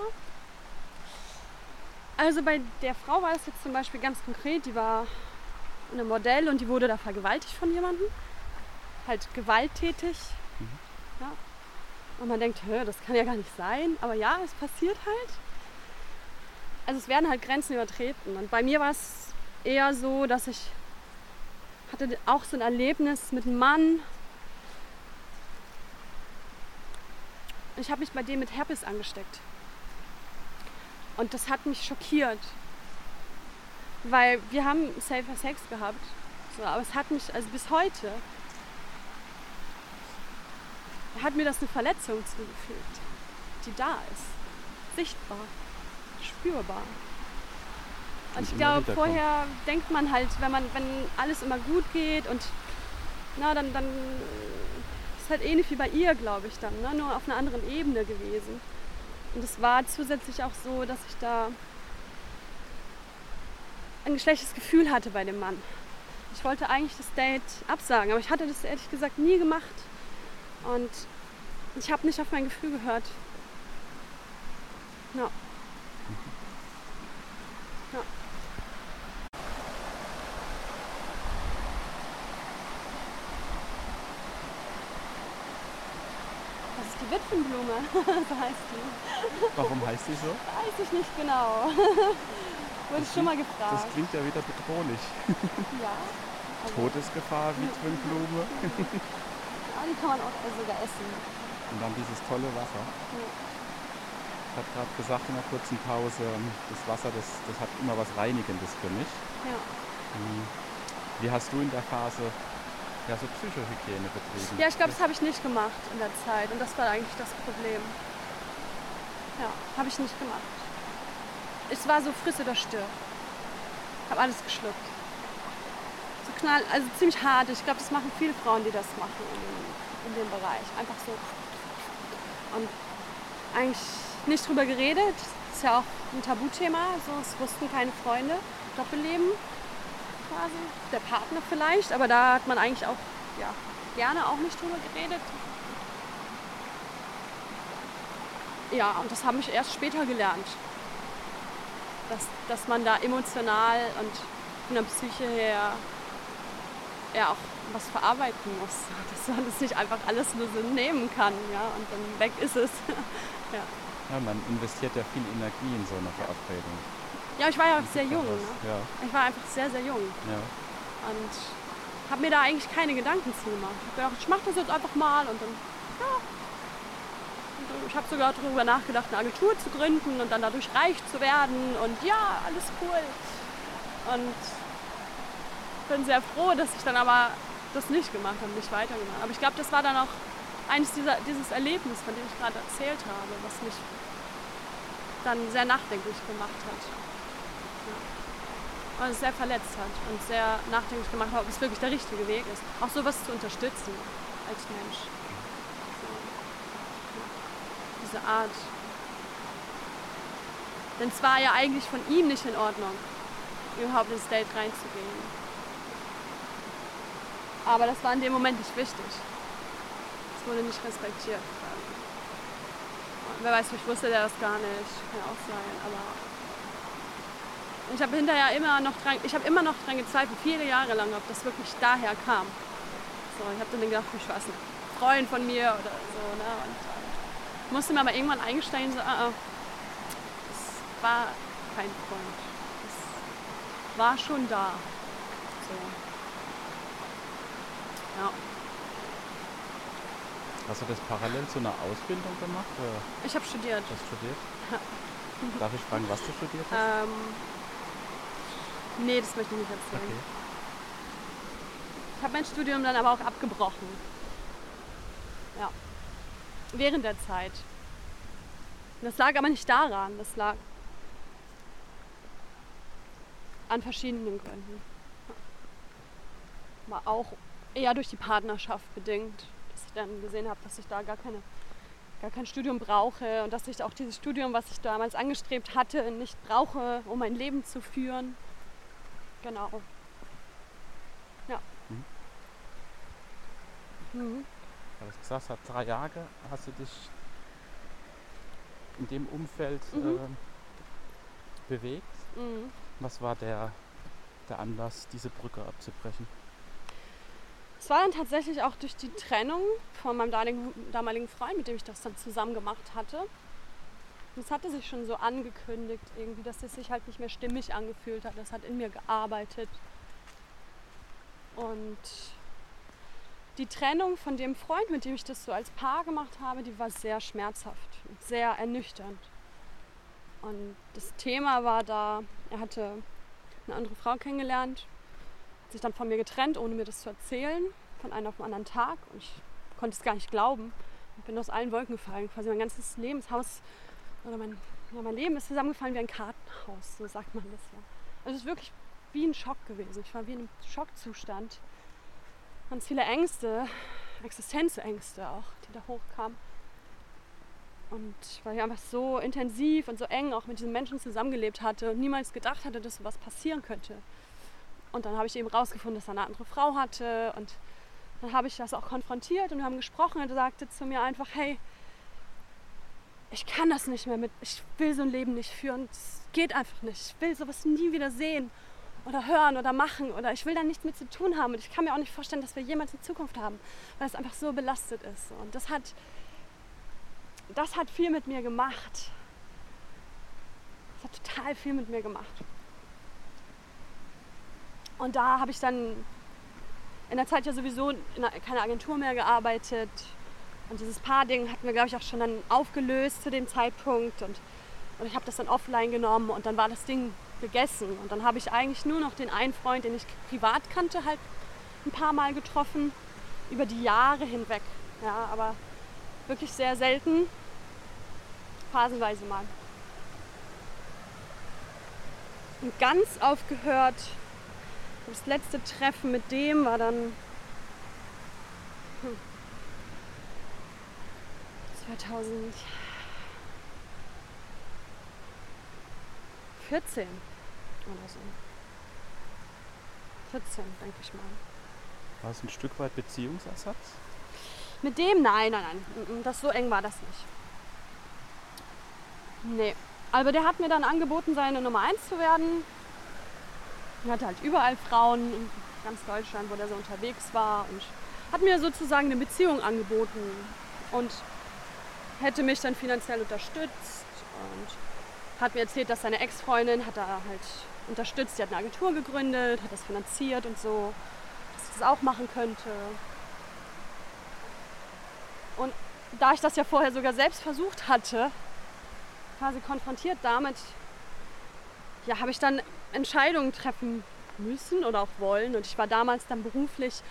Also bei der Frau war es jetzt zum Beispiel ganz konkret, die war eine Modell und die wurde da vergewaltigt von jemandem. Halt gewalttätig. Mhm. Ja. Und man denkt, das kann ja gar nicht sein. Aber ja, es passiert halt. Also es werden halt Grenzen übertreten. Und bei mir war es eher so, dass ich hatte auch so ein Erlebnis mit einem Mann, Ich habe mich bei dem mit Herpes angesteckt. Und das hat mich schockiert. Weil wir haben safer Sex gehabt. So, aber es hat mich, also bis heute, hat mir das eine Verletzung zugefügt, die da ist. Sichtbar, spürbar. Und ich glaube, vorher denkt man halt, wenn man, wenn alles immer gut geht und na, dann, dann halt ähnlich wie bei ihr, glaube ich dann, ne? nur auf einer anderen Ebene gewesen. Und es war zusätzlich auch so, dass ich da ein schlechtes Gefühl hatte bei dem Mann. Ich wollte eigentlich das Date absagen, aber ich hatte das ehrlich gesagt nie gemacht. Und ich habe nicht auf mein Gefühl gehört. Ja. Die Witwenblume, so heißt die. Warum heißt die so? Weiß ich nicht genau. Wurde ich schon mal gefragt. Das klingt ja wieder bedrohlich. ja. Also, Todesgefahr, Witwenblume. ja, die kann man auch sogar essen. Und dann dieses tolle Wasser. Ja. Ich habe gerade gesagt in einer kurzen Pause, das Wasser, das, das hat immer was Reinigendes für mich. Ja. Hm. Wie hast du in der Phase ja, so Psychohygiene betrieben? Ja, ich glaube, das habe ich nicht gemacht in der Zeit. Und das war eigentlich das Problem. Ja, habe ich nicht gemacht. Es war so friss oder stirb. Habe alles geschluckt. So knall, also ziemlich hart. Ich glaube, das machen viele Frauen, die das machen in, in dem Bereich. Einfach so. Und eigentlich nicht drüber geredet. Das ist ja auch ein Tabuthema. So, es wussten keine Freunde. Doppelleben quasi. Der Partner vielleicht, aber da hat man eigentlich auch ja, gerne auch nicht drüber geredet. Ja, und das habe ich erst später gelernt. Dass, dass man da emotional und von der Psyche her ja auch was verarbeiten muss. Dass man das nicht einfach alles nur so nehmen kann, ja, und dann weg ist es. ja. Ja, man investiert ja viel Energie in so eine Verabredung. Ja, ich war ja auch sehr jung. Ne? Ja, Ich war einfach sehr, sehr jung. ja. Und habe mir da eigentlich keine Gedanken zu gemacht. Ich habe gedacht, ich mache das jetzt einfach mal und dann, ja. Und ich habe sogar darüber nachgedacht, eine Agentur zu gründen und dann dadurch reich zu werden und ja, alles cool. Und bin sehr froh, dass ich dann aber das nicht gemacht habe, nicht weitergemacht. Aber ich glaube, das war dann auch eines dieser, dieses Erlebnis, von dem ich gerade erzählt habe, was mich dann sehr nachdenklich gemacht hat. Und es sehr verletzt hat und sehr nachdenklich gemacht hat, ob es wirklich der richtige Weg ist. Auch sowas zu unterstützen als Mensch. So. Diese Art. Denn es war ja eigentlich von ihm nicht in Ordnung, überhaupt ins Date reinzugehen. Aber das war in dem Moment nicht wichtig. Es wurde nicht respektiert. Und wer weiß, vielleicht wusste der das gar nicht. Kann ja auch sein, aber. Ich habe hinterher immer noch dran, ich habe immer noch dran gezweifelt, viele Jahre lang, ob das wirklich daher kam. So, ich habe dann gedacht, ich weiß nicht, Freund von mir oder so, ne? Und äh, musste mir aber irgendwann eingestehen, so, ah, ah, das war kein Freund. Das war schon da. So. Ja. Hast du das parallel zu einer Ausbildung gemacht? Oder Ich habe studiert. hast du studiert? Darf ich fragen, was du studiert hast? Ähm, nee, das möchte ich nicht erzählen. Okay. Ich habe mein Studium dann aber auch abgebrochen. Ja. Während der Zeit. Das lag aber nicht daran, das lag an verschiedenen Gründen. War auch eher durch die Partnerschaft bedingt, dass ich dann gesehen habe, dass ich da gar keine gar kein Studium brauche und dass ich auch dieses Studium, was ich damals angestrebt hatte, nicht brauche, um mein Leben zu führen. Genau. Ja. Mhm. Du hast gesagt, seit drei Jahre hast du dich in dem Umfeld Mhm. ähm, bewegt. Mhm. Was war der, der Anlass, diese Brücke abzubrechen? Es war dann tatsächlich auch durch die Trennung von meinem damaligen, damaligen Freund, mit dem ich das dann zusammen gemacht hatte. Es hatte sich schon so angekündigt, irgendwie, dass es sich halt nicht mehr stimmig angefühlt hat. Das hat in mir gearbeitet. Und die Trennung von dem Freund, mit dem ich das so als Paar gemacht habe, die war sehr schmerzhaft, sehr ernüchternd. Und das Thema war da, er hatte eine andere Frau kennengelernt, hat sich dann von mir getrennt, ohne mir das zu erzählen, von einem auf den anderen Tag. Und ich konnte es gar nicht glauben. Ich bin aus allen Wolken gefallen. Quasi mein ganzes Lebenshaus oder mein, ja, mein Leben ist zusammengefallen wie ein Kartenhaus, so sagt man das ja. Also es ist wirklich wie ein Schock gewesen. Ich war wie in einem Schockzustand. Ganz viele Ängste, Existenzängste auch, die da hochkamen. Und weil ich einfach so intensiv und so eng auch mit diesen Menschen zusammengelebt hatte und niemals gedacht hatte, dass sowas passieren könnte. Und dann habe ich eben rausgefunden, dass er eine andere Frau hatte. Und dann habe ich das auch konfrontiert und wir haben gesprochen. Und er sagte zu mir einfach, hey, ich kann das nicht mehr mit, ich will so ein Leben nicht führen. Es geht einfach nicht. Ich will sowas nie wieder sehen oder hören oder machen oder ich will da nichts mit zu tun haben. Und ich kann mir auch nicht vorstellen, dass wir jemals eine Zukunft haben, weil es einfach so belastet ist. Und das hat das hat viel mit mir gemacht. Das hat total viel mit mir gemacht. Und da habe ich dann in der Zeit ja sowieso in keiner Agentur mehr gearbeitet. Und dieses Paar-Ding hatten wir, glaube ich, auch schon dann aufgelöst zu dem Zeitpunkt. Und, und ich habe das dann offline genommen und dann war das Ding gegessen. Und dann habe ich eigentlich nur noch den einen Freund, den ich privat kannte, halt ein paar Mal getroffen. Über die Jahre hinweg. Ja, aber wirklich sehr selten phasenweise mal. Und ganz aufgehört, das letzte Treffen mit dem war dann 2014 oder so. 14, denke ich mal. War es ein Stück weit Beziehungsersatz? Mit dem? Nein, nein, nein. Das so eng war das nicht. Nee. Aber der hat mir dann angeboten, seine Nummer 1 zu werden. Er hatte halt überall Frauen in ganz Deutschland, wo der so unterwegs war und hat mir sozusagen eine Beziehung angeboten und hätte mich dann finanziell unterstützt und hat mir erzählt, dass seine Ex-Freundin hat da halt unterstützt, die hat eine Agentur gegründet, hat das finanziert und so, dass ich das auch machen könnte. Und da ich das ja vorher sogar selbst versucht hatte, quasi konfrontiert damit, ja, habe ich dann Entscheidungen treffen müssen oder auch wollen. Und ich war damals dann beruflich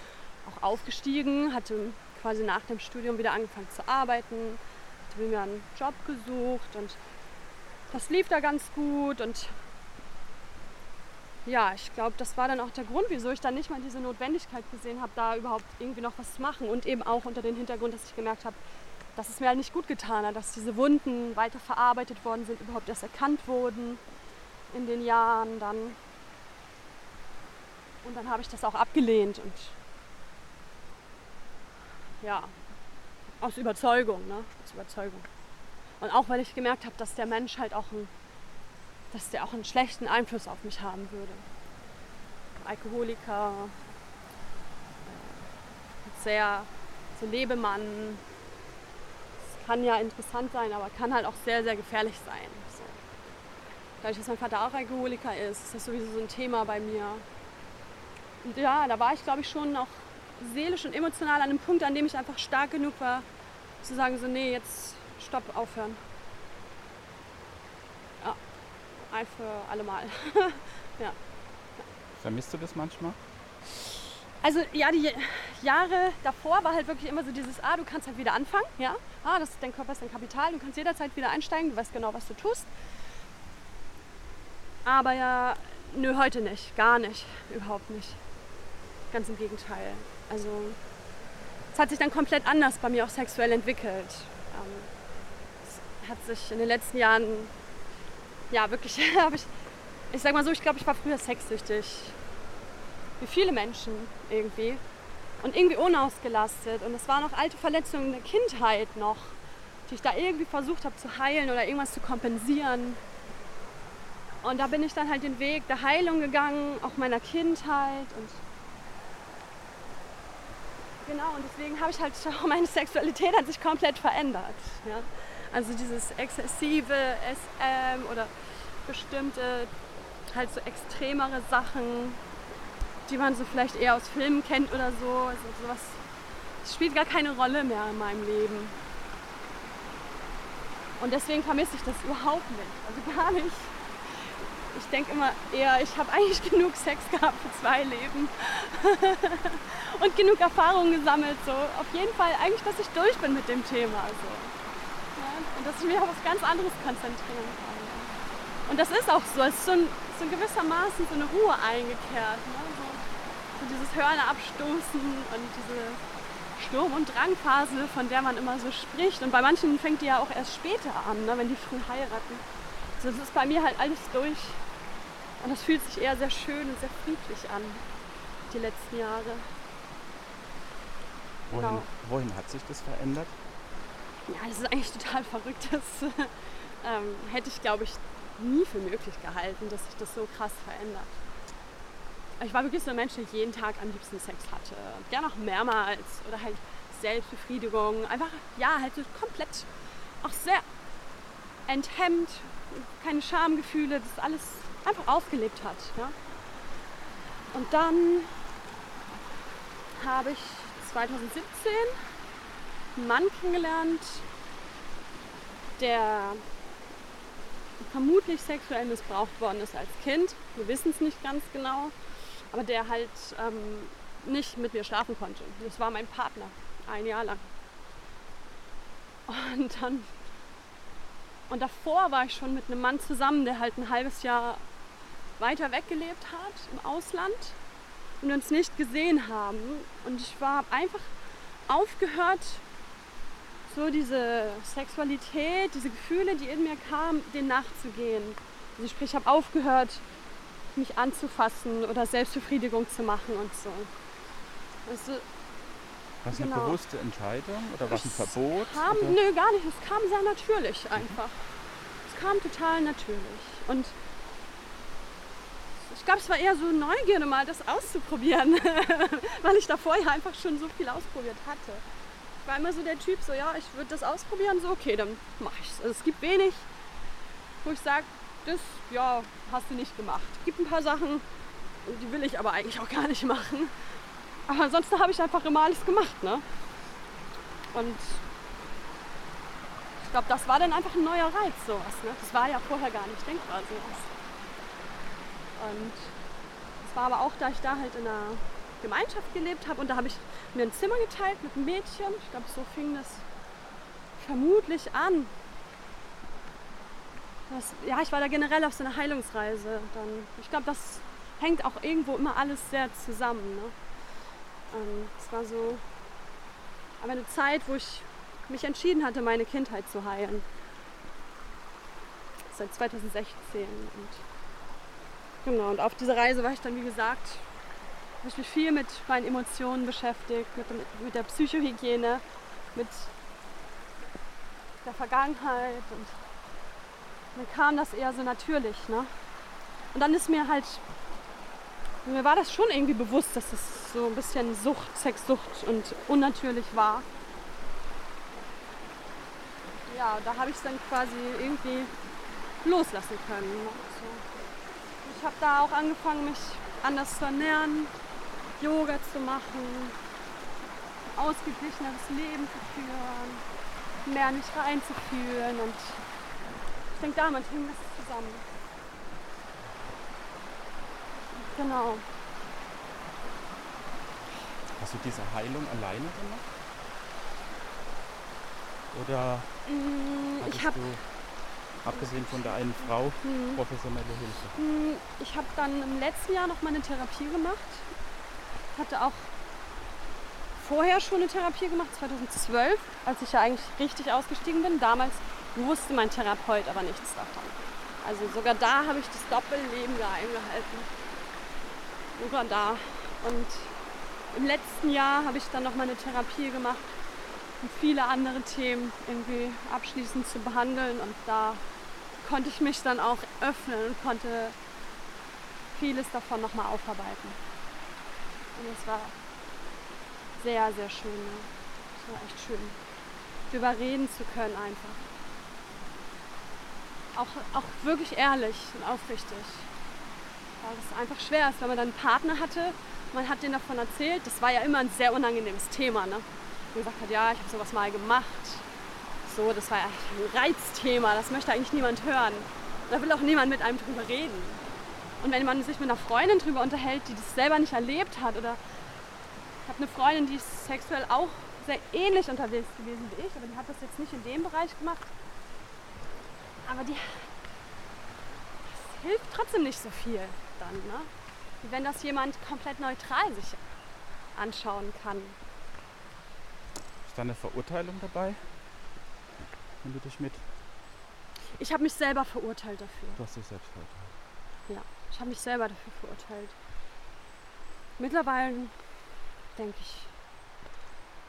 auch aufgestiegen, hatte quasi nach dem Studium wieder angefangen zu arbeiten, hatte mir einen Job gesucht und das lief da ganz gut und ja, ich glaube, das war dann auch der Grund, wieso ich dann nicht mal diese Notwendigkeit gesehen habe, da überhaupt irgendwie noch was zu machen und eben auch unter dem Hintergrund, dass ich gemerkt habe, dass es mir halt nicht gut getan hat, dass diese Wunden weiter verarbeitet worden sind, überhaupt erst erkannt wurden in den Jahren dann. Und dann habe ich das auch abgelehnt und ja, aus Überzeugung, ne? Aus Überzeugung. Und auch weil ich gemerkt habe, dass der Mensch halt auch ein, dass der auch einen schlechten Einfluss auf mich haben würde. Alkoholiker, äh, sehr so Lebemann, kann ja interessant sein, aber kann halt auch sehr, sehr gefährlich sein. So. Dadurch, dass mein Vater auch Alkoholiker ist, ist das sowieso so ein Thema bei mir. Und ja, da war ich, glaube ich, schon auch seelisch und emotional an einem Punkt, an dem ich einfach stark genug war, zu sagen, so, nee, jetzt stopp, aufhören. Ja, ein für alle Mal. ja. Vermisst du das manchmal? Also ja, die Jahre davor war halt wirklich immer so dieses, ah, du kannst halt wieder anfangen, ja, ah, das ist dein Körper ist dein Kapital, du kannst jederzeit wieder einsteigen, du weißt genau, was du tust. Aber ja, nö, heute nicht, gar nicht, überhaupt nicht. Ganz im Gegenteil. Also es hat sich dann komplett anders bei mir auch sexuell entwickelt. Ähm, es hat sich in den letzten Jahren, ja wirklich, habe ich, ich sag mal so, ich glaube, ich war früher sexsüchtig wie viele Menschen irgendwie. Und irgendwie unausgelastet. Und es waren noch alte Verletzungen der Kindheit noch, die ich da irgendwie versucht habe zu heilen oder irgendwas zu kompensieren. Und da bin ich dann halt den Weg der Heilung gegangen, auch meiner Kindheit. Und genau, und deswegen habe ich halt auch meine Sexualität hat sich komplett verändert. Ja? Also dieses exzessive SM oder bestimmte halt so extremere Sachen, die man so vielleicht eher aus Filmen kennt oder so. Also sowas spielt gar keine Rolle mehr in meinem Leben. Und deswegen vermisse ich das überhaupt nicht. Also gar nicht. Ich denke immer eher, ich habe eigentlich genug Sex gehabt für zwei Leben. und genug Erfahrungen gesammelt. So. Auf jeden Fall eigentlich, dass ich durch bin mit dem Thema. So. Ja? Und dass ich mich auf was ganz anderes konzentrieren kann. Und das ist auch so. Es ist so, ein, so in gewissermaßen so eine Ruhe eingekehrt. Ne? So so dieses Hörner abstoßen und diese Sturm- und Drangphase, von der man immer so spricht. Und bei manchen fängt die ja auch erst später an, ne, wenn die früh heiraten. Also das ist bei mir halt alles durch. Und das fühlt sich eher sehr schön und sehr friedlich an, die letzten Jahre. Wohin, Genau. wohin hat sich das verändert? Ja, das ist eigentlich total verrückt. Das ähm, hätte ich, glaube ich, nie für möglich gehalten, dass sich das so krass verändert. Ich war wirklich so ein Mensch, der jeden Tag am liebsten Sex hatte. Gerne auch mehrmals oder halt Selbstbefriedigung. Einfach, ja, halt so komplett auch sehr enthemmt, keine Schamgefühle, das alles einfach ausgelebt hat. Ja? Und dann habe ich 2017 einen Mann kennengelernt, der vermutlich sexuell missbraucht worden ist als Kind. Wir wissen es nicht ganz genau, aber der halt ähm, nicht mit mir schlafen konnte. Das war mein Partner, ein Jahr lang. Und dann und davor war ich schon mit einem Mann zusammen, der halt ein halbes Jahr weiter weg gelebt hat im Ausland und uns nicht gesehen haben. Und ich war einfach aufgehört, so diese Sexualität, diese Gefühle, die in mir kamen, denen nachzugehen. Also sprich, ich habe aufgehört, mich anzufassen oder Selbstbefriedigung zu machen und so. Also, War es eine Genau. bewusste Entscheidung oder war es ein Verbot? kam, oder? nö, gar nicht. Es kam sehr natürlich einfach. Es kam total natürlich. Und ich glaube, es war eher so Neugierde, mal das auszuprobieren, weil ich davor ja einfach schon so viel ausprobiert hatte. Ich war immer so der Typ, so ja, ich würde das ausprobieren, so okay, dann mache ich es. Also es gibt wenig, wo ich sage, das, ja, hast du nicht gemacht. Es gibt ein paar Sachen, die will ich aber eigentlich auch gar nicht machen. Aber ansonsten habe ich einfach immer alles gemacht, ne? Und ich glaube, das war dann einfach ein neuer Reiz, sowas. Ne? Das war ja vorher gar nicht denkbar, sowas. Und es war aber auch, da ich da halt in einer Gemeinschaft gelebt habe und da habe ich mir ein Zimmer geteilt mit einem Mädchen. Ich glaube, so fing das vermutlich an. Das, ja, ich war da generell auf so einer Heilungsreise. Dann, ich glaube, das hängt auch irgendwo immer alles sehr zusammen. Ne? Ähm, es war so aber eine Zeit, wo ich mich entschieden hatte, meine Kindheit zu heilen. Seit 2016. Und, genau, und auf dieser Reise war ich dann, wie gesagt, habe ich mich viel mit meinen Emotionen beschäftigt, mit, mit der Psychohygiene, mit der Vergangenheit. Und dann kam das eher so natürlich. Ne? Und dann ist mir halt, mir war das schon irgendwie bewusst, dass es so ein bisschen Sucht, Sexsucht und unnatürlich war. Ja, da habe ich es dann quasi irgendwie loslassen können. ne? So. Ich habe da auch angefangen, mich anders zu ernähren, Yoga zu machen, ausgeglicheneres Leben zu führen, mehr nicht reinzufühlen und ich denke, damit hing das zusammen. Genau. Hast du diese Heilung alleine gemacht? Oder Mm, Ich habe abgesehen von der einen Frau, Hm. professionelle Hilfe? Hm, Ich habe dann im letzten Jahr noch mal eine Therapie gemacht. Hatte auch vorher schon eine Therapie gemacht, 2012, als ich ja eigentlich richtig ausgestiegen bin. Damals wusste mein Therapeut aber nichts davon. Also sogar da habe ich das Doppelleben geheim gehalten. Da. Und im letzten Jahr habe ich dann noch mal eine Therapie gemacht, um viele andere Themen irgendwie abschließend zu behandeln. Und da konnte ich mich dann auch öffnen und konnte vieles davon nochmal aufarbeiten. Und es war sehr, sehr schön. Es war echt schön, darüber reden zu können einfach. Auch, auch wirklich ehrlich und aufrichtig. Weil es einfach schwer ist, wenn man dann einen Partner hatte, man hat denen davon erzählt, das war ja immer ein sehr unangenehmes Thema. Ne? Man gesagt hat, ja, ich habe sowas mal gemacht. So, das war ja ein Reizthema, das möchte eigentlich niemand hören. Da will auch niemand mit einem drüber reden. Und wenn man sich mit einer Freundin drüber unterhält, die das selber nicht erlebt hat, oder ich habe eine Freundin, die ist sexuell auch sehr ähnlich unterwegs gewesen wie ich, aber die hat das jetzt nicht in dem Bereich gemacht. Aber die das hilft trotzdem nicht so viel dann, ne? Wie wenn das jemand komplett neutral sich anschauen kann. Ist da eine Verurteilung dabei? Wenn du dich mit. Ich habe mich selber verurteilt dafür. Du hast dich selbst verurteilt. Ja, ich habe mich selber dafür verurteilt. Mittlerweile denke ich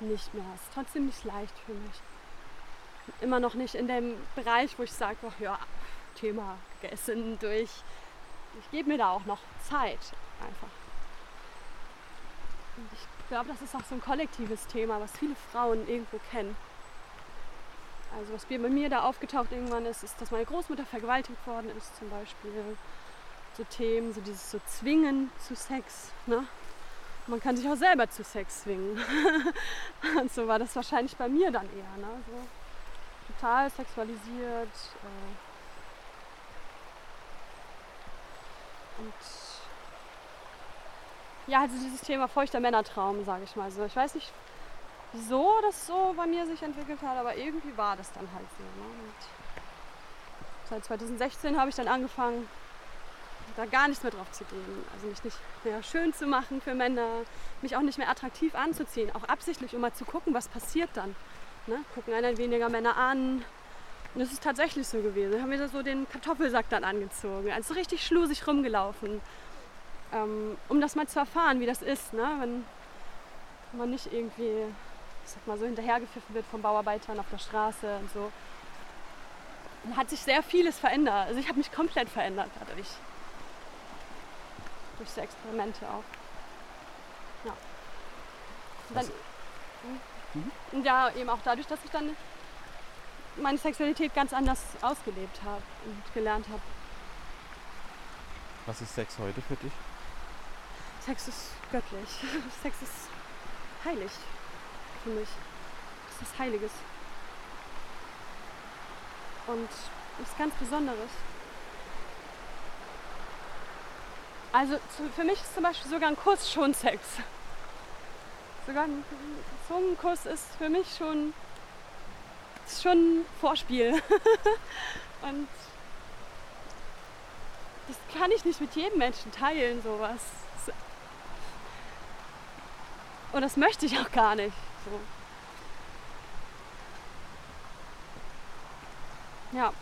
nicht mehr. Es ist trotzdem nicht leicht für mich. Immer noch nicht in dem Bereich, wo ich sage, ach ja, Thema gegessen durch. Ich gebe mir da auch noch Zeit einfach. Und ich glaube, das ist auch so ein kollektives Thema, was viele Frauen irgendwo kennen. Also was bei mir da aufgetaucht irgendwann ist, ist, dass meine Großmutter vergewaltigt worden ist zum Beispiel. So Themen, so dieses so Zwingen zu Sex. Ne? Man kann sich auch selber zu Sex zwingen. Und so war das wahrscheinlich bei mir dann eher. Ne? So total sexualisiert. Äh und ja, also dieses Thema feuchter Männertraum, sage ich mal so. Ich weiß nicht, wieso das so bei mir sich entwickelt hat, aber irgendwie war das dann halt so. Ne? seit 2016 habe ich dann angefangen, da gar nichts mehr drauf zu geben. Also mich nicht mehr schön zu machen für Männer, mich auch nicht mehr attraktiv anzuziehen, auch absichtlich, um mal zu gucken, was passiert dann. Ne? Gucken einer weniger Männer an. Und es ist tatsächlich so gewesen. Ich habe mir so den Kartoffelsack dann angezogen, also richtig schlusig rumgelaufen, ähm, um das mal zu erfahren, wie das ist, ne? wenn man nicht irgendwie ich sag mal so, hinterhergepfiffen wird von Bauarbeitern auf der Straße und so. Dann hat sich sehr vieles verändert. Also ich habe mich komplett verändert dadurch. Durch diese Experimente auch. Ja. Und dann, mhm. ja, eben auch dadurch, dass ich dann meine Sexualität ganz anders ausgelebt habe und gelernt habe. Was ist Sex heute für dich? Sex ist göttlich. Sex ist heilig für mich. Das ist was Heiliges. Und was ganz Besonderes. Also für mich ist zum Beispiel sogar ein Kuss schon Sex. Sogar ein Zungenkuss ist für mich schon, ist schon Vorspiel. Und das kann ich nicht mit jedem Menschen teilen, sowas. Und das möchte ich auch gar nicht. So. Ja.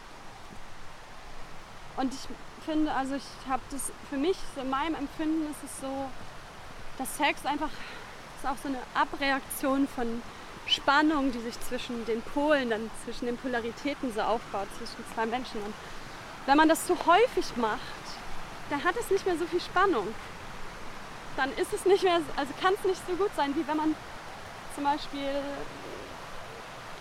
Und ich finde, also ich habe das für mich, so in meinem Empfinden ist es so, dass Sex einfach ist auch so eine Abreaktion von Spannung, die sich zwischen den Polen, dann zwischen den Polaritäten so aufbaut, zwischen zwei Menschen. Und wenn man das zu häufig macht, dann hat es nicht mehr so viel Spannung. Dann ist es nicht mehr, also kann es nicht so gut sein, wie wenn man zum Beispiel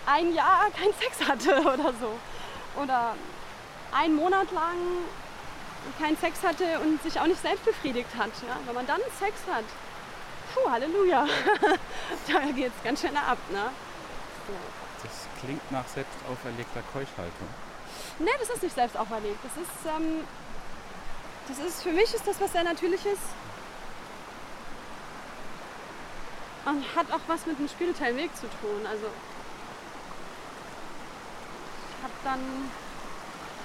ein Jahr keinen Sex hatte oder so. Oder einen Monat lang keinen Sex hatte und sich auch nicht selbst befriedigt hat. Ja? Wenn man dann Sex hat, puh, Halleluja, da geht es ganz schön ab. Ne? So. Das klingt nach selbst auferlegter Keuschhaltung. Nee, das ist nicht selbst auferlegt. Das ist, ähm, das ist, für mich ist das was sehr Natürliches. Und hat auch was mit dem spirituellen Weg zu tun. Also ich habe dann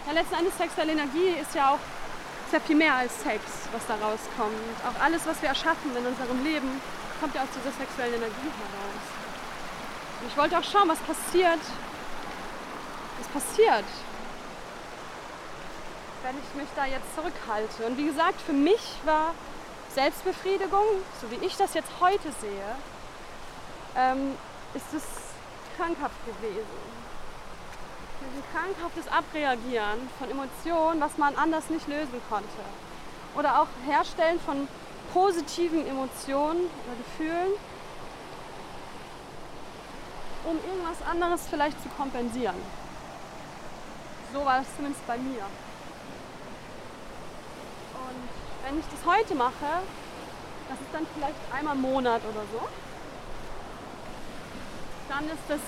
ja, letzten Endes sexuelle Energie ist ja auch sehr viel mehr als Sex, was da rauskommt. Auch alles, was wir erschaffen in unserem Leben, kommt ja aus dieser sexuellen Energie heraus. Und ich wollte auch schauen, was passiert. Was passiert, wenn ich mich da jetzt zurückhalte. Und wie gesagt, für mich war Selbstbefriedigung, so wie ich das jetzt heute sehe, ähm, ist es krankhaft gewesen. Ein krankhaftes Abreagieren von Emotionen, was man anders nicht lösen konnte. Oder auch Herstellen von positiven Emotionen oder Gefühlen, um irgendwas anderes vielleicht zu kompensieren. So war es zumindest bei mir. Und wenn ich das heute mache, das ist dann vielleicht einmal im Monat oder so, dann ist das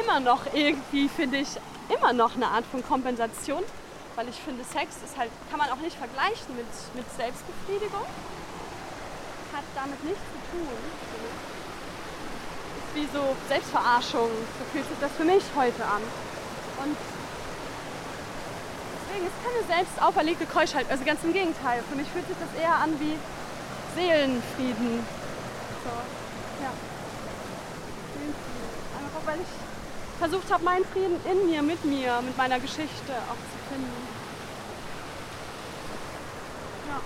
immer noch irgendwie, finde ich, immer noch eine Art von Kompensation. Weil ich finde, Sex ist halt, kann man auch nicht vergleichen mit, mit Selbstbefriedigung. Hat damit nichts zu tun. Ist wie so Selbstverarschung. So fühlt sich das für mich heute an. Und deswegen ist keine selbst auferlegte Keuschheit. Also ganz im Gegenteil. Für mich fühlt sich das eher an wie Seelenfrieden. So, ja. Seelenfrieden. weil ich versucht habe, meinen Frieden in mir, mit mir, mit meiner Geschichte auch zu finden. Ja.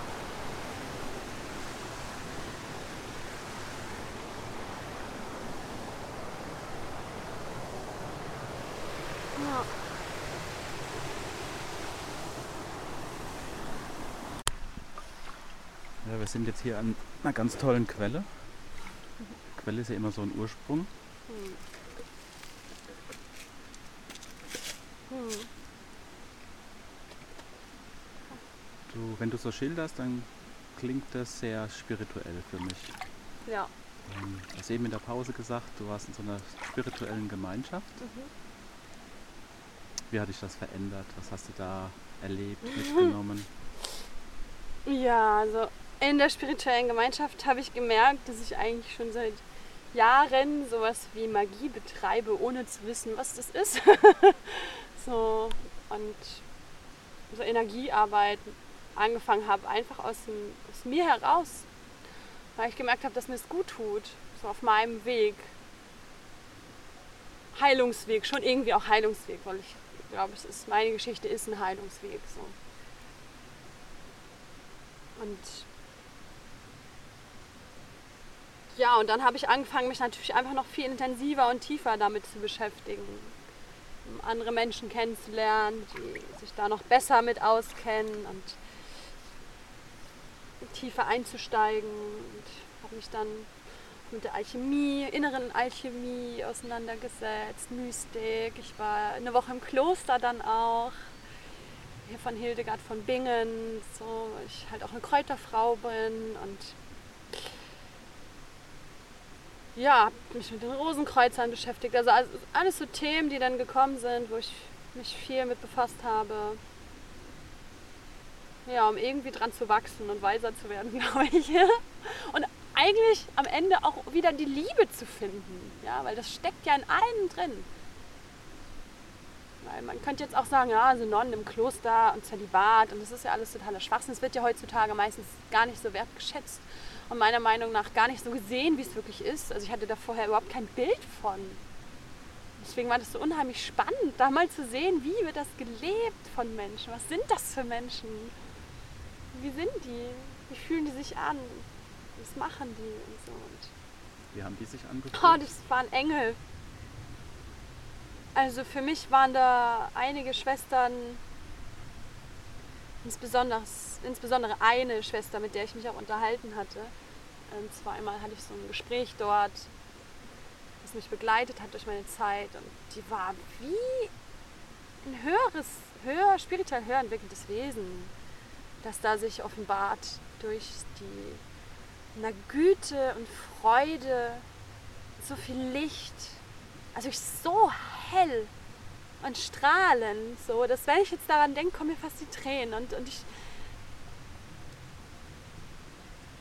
Ja. Ja, wir sind jetzt hier an einer ganz tollen Quelle. Quelle ist ja immer so ein Ursprung. Hm. Du, wenn du so schilderst, dann klingt das sehr spirituell für mich. Ja. Ähm, du hast eben in der Pause gesagt, du warst in so einer spirituellen Gemeinschaft. Mhm. Wie hat dich das verändert? Was hast du da erlebt, mitgenommen? Ja, also in der spirituellen Gemeinschaft habe ich gemerkt, dass ich eigentlich schon seit Jahren sowas wie Magie betreibe, ohne zu wissen, was das ist. so und so Energiearbeit angefangen habe, einfach aus, dem, aus mir heraus, weil ich gemerkt habe, dass mir es gut tut, so auf meinem Weg. Heilungsweg, schon irgendwie auch Heilungsweg, weil ich glaube, es ist meine Geschichte ist ein Heilungsweg. So. Und ja, und dann habe ich angefangen, mich natürlich einfach noch viel intensiver und tiefer damit zu beschäftigen. Andere Menschen kennenzulernen, die sich da noch besser mit auskennen und tiefer einzusteigen. Und habe mich dann mit der Alchemie, inneren Alchemie auseinandergesetzt, Mystik. Ich war eine Woche im Kloster dann auch, hier von Hildegard von Bingen, so ich halt auch eine Kräuterfrau bin und ja, habe mich mit den Rosenkreuzern beschäftigt. Also alles so Themen, die dann gekommen sind, wo ich mich viel mit befasst habe. Ja, um irgendwie dran zu wachsen und weiser zu werden, glaube ich. Und eigentlich am Ende auch wieder die Liebe zu finden. Ja, weil das steckt ja in allen drin. Weil man könnte jetzt auch sagen, ja, also Nonnen im Kloster und Zölibat und das ist ja alles totaler Schwachsinn. Es wird ja heutzutage meistens gar nicht so wertgeschätzt und meiner Meinung nach gar nicht so gesehen, wie es wirklich ist. Also ich hatte da vorher überhaupt kein Bild von. Deswegen war das so unheimlich spannend, da mal zu sehen, wie wird das gelebt von Menschen. Was sind das für Menschen? Wie sind die? Wie fühlen die sich an? Was machen die und so? Und wie haben die sich angefühlt? Oh, das waren Engel. Also für mich waren da einige Schwestern, insbesondere, insbesondere eine Schwester, mit der ich mich auch unterhalten hatte. Und zweimal hatte ich so ein Gespräch dort, das mich begleitet hat durch meine Zeit. Und die war wie ein höheres, höher, spirituell höher entwickeltes Wesen, das da sich offenbart durch die einer Güte und Freude, so viel Licht, also ich so hell und strahlend, so dass wenn ich jetzt daran denke, kommen mir fast die Tränen und, und ich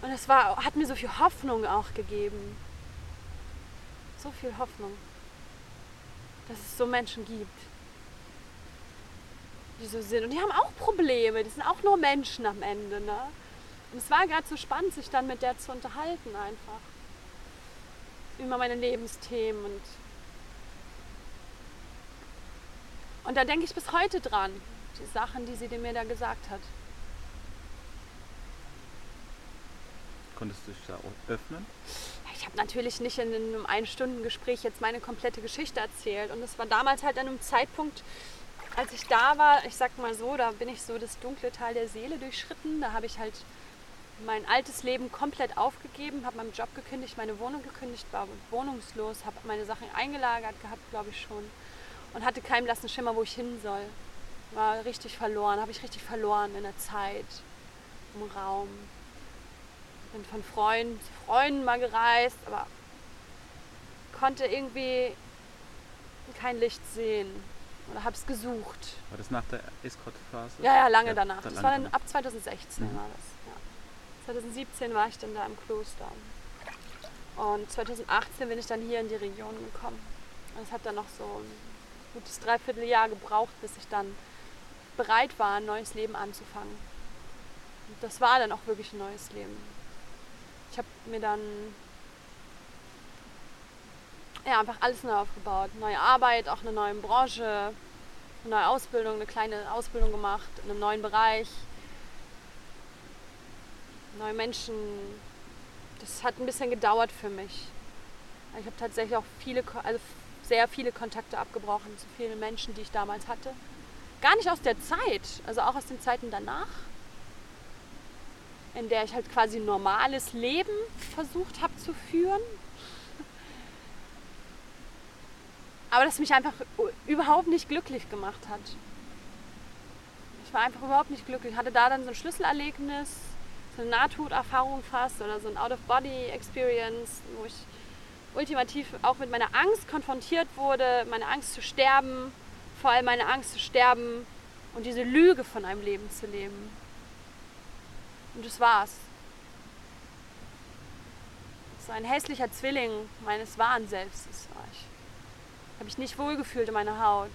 und es war, hat mir so viel Hoffnung auch gegeben. So viel Hoffnung, dass es so Menschen gibt, die so sind. Und die haben auch Probleme, die sind auch nur Menschen am Ende. Ne? Und es war gerade so spannend, sich dann mit der zu unterhalten einfach. Über meine Lebensthemen und Und da denke ich bis heute dran, die Sachen, die sie mir da gesagt hat. Konntest du dich da öffnen? Ich habe natürlich nicht in einem Ein-Stunden-Gespräch jetzt meine komplette Geschichte erzählt. Und es war damals halt an einem Zeitpunkt, als ich da war, ich sag mal so, da bin ich so das dunkle Tal der Seele durchschritten. Da habe ich halt mein altes Leben komplett aufgegeben, habe meinen Job gekündigt, meine Wohnung gekündigt, war wohnungslos, habe meine Sachen eingelagert gehabt, glaube ich schon und hatte keinen blassen Schimmer, wo ich hin soll. War richtig verloren, habe ich richtig verloren in der Zeit, im Raum. Bin von Freunden zu Freunden mal gereist, aber konnte irgendwie kein Licht sehen oder habe es gesucht. War das nach der Escort-Phase? Ja, ja, lange ja, danach. Das lange war dann ab 2016 mhm. war das. Ja. 2017 war ich dann da im Kloster. Und 2018 bin ich dann hier in die Region gekommen. Und es hat dann noch so gutes Dreivierteljahr gebraucht, bis ich dann bereit war, ein neues Leben anzufangen. Und das war dann auch wirklich ein neues Leben. Ich habe mir dann. ja, einfach alles neu aufgebaut. Neue Arbeit, auch eine neue Branche, eine neue Ausbildung, eine kleine Ausbildung gemacht in einem neuen Bereich. Neue Menschen. Das hat ein bisschen gedauert für mich. Ich habe tatsächlich auch viele, also sehr viele Kontakte abgebrochen zu vielen Menschen, die ich damals hatte. Gar nicht aus der Zeit, also auch aus den Zeiten danach, in der ich halt quasi ein normales Leben versucht habe zu führen. Aber das mich einfach überhaupt nicht glücklich gemacht hat. Ich war einfach überhaupt nicht glücklich. Ich hatte da dann so ein Schlüsselerlebnis, so eine Nahtoderfahrung fast oder so ein Out-of-Body-Experience, wo ich ultimativ auch mit meiner Angst konfrontiert wurde, meine Angst zu sterben, vor allem meine Angst zu sterben und diese Lüge von einem Leben zu leben. Und das war's. So ein hässlicher Zwilling meines wahren Selbstes war ich. Habe ich nicht wohlgefühlt in meiner Haut.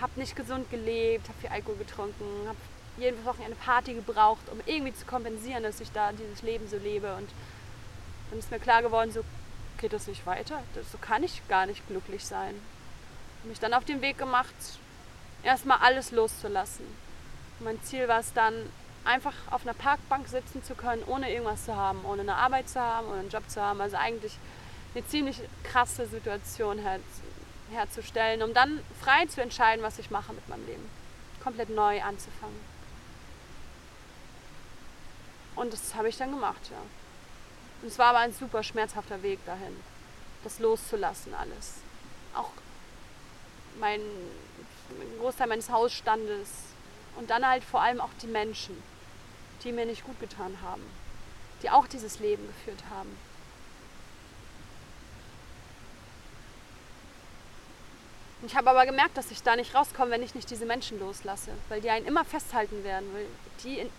Habe nicht gesund gelebt, habe viel Alkohol getrunken, habe jede Woche eine Party gebraucht, um irgendwie zu kompensieren, dass ich da dieses Leben so lebe und dann ist mir klar geworden, so geht das nicht weiter. So kann ich gar nicht glücklich sein. Habe mich dann auf den Weg gemacht, erstmal alles loszulassen. mein Ziel war es dann, einfach auf einer Parkbank sitzen zu können, ohne irgendwas zu haben, ohne eine Arbeit zu haben, ohne einen Job zu haben. Also eigentlich eine ziemlich krasse Situation her herzustellen, um dann frei zu entscheiden, was ich mache mit meinem Leben. Komplett neu anzufangen. Und das habe ich dann gemacht, ja. Und es war aber ein super schmerzhafter Weg dahin, das loszulassen alles. Auch mein, ein Großteil meines Hausstandes und dann halt vor allem auch die Menschen, die mir nicht gut getan haben, die auch dieses Leben geführt haben. Ich habe aber gemerkt, dass ich da nicht rauskomme, wenn ich nicht diese Menschen loslasse, weil die einen immer festhalten werden, weil die in,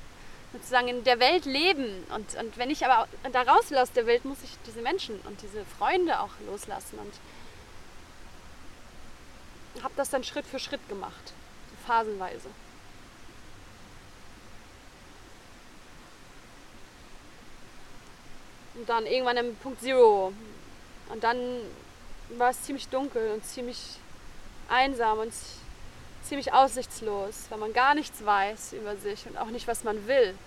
sozusagen in der Welt leben. Und, und wenn ich aber da raus will aus der Welt, muss ich diese Menschen und diese Freunde auch loslassen. Und habe das dann Schritt für Schritt gemacht, so phasenweise. Und dann irgendwann im Punkt Zero. Und dann war es ziemlich dunkel und ziemlich einsam und ziemlich aussichtslos, weil man gar nichts weiß über sich und auch nicht, was man will.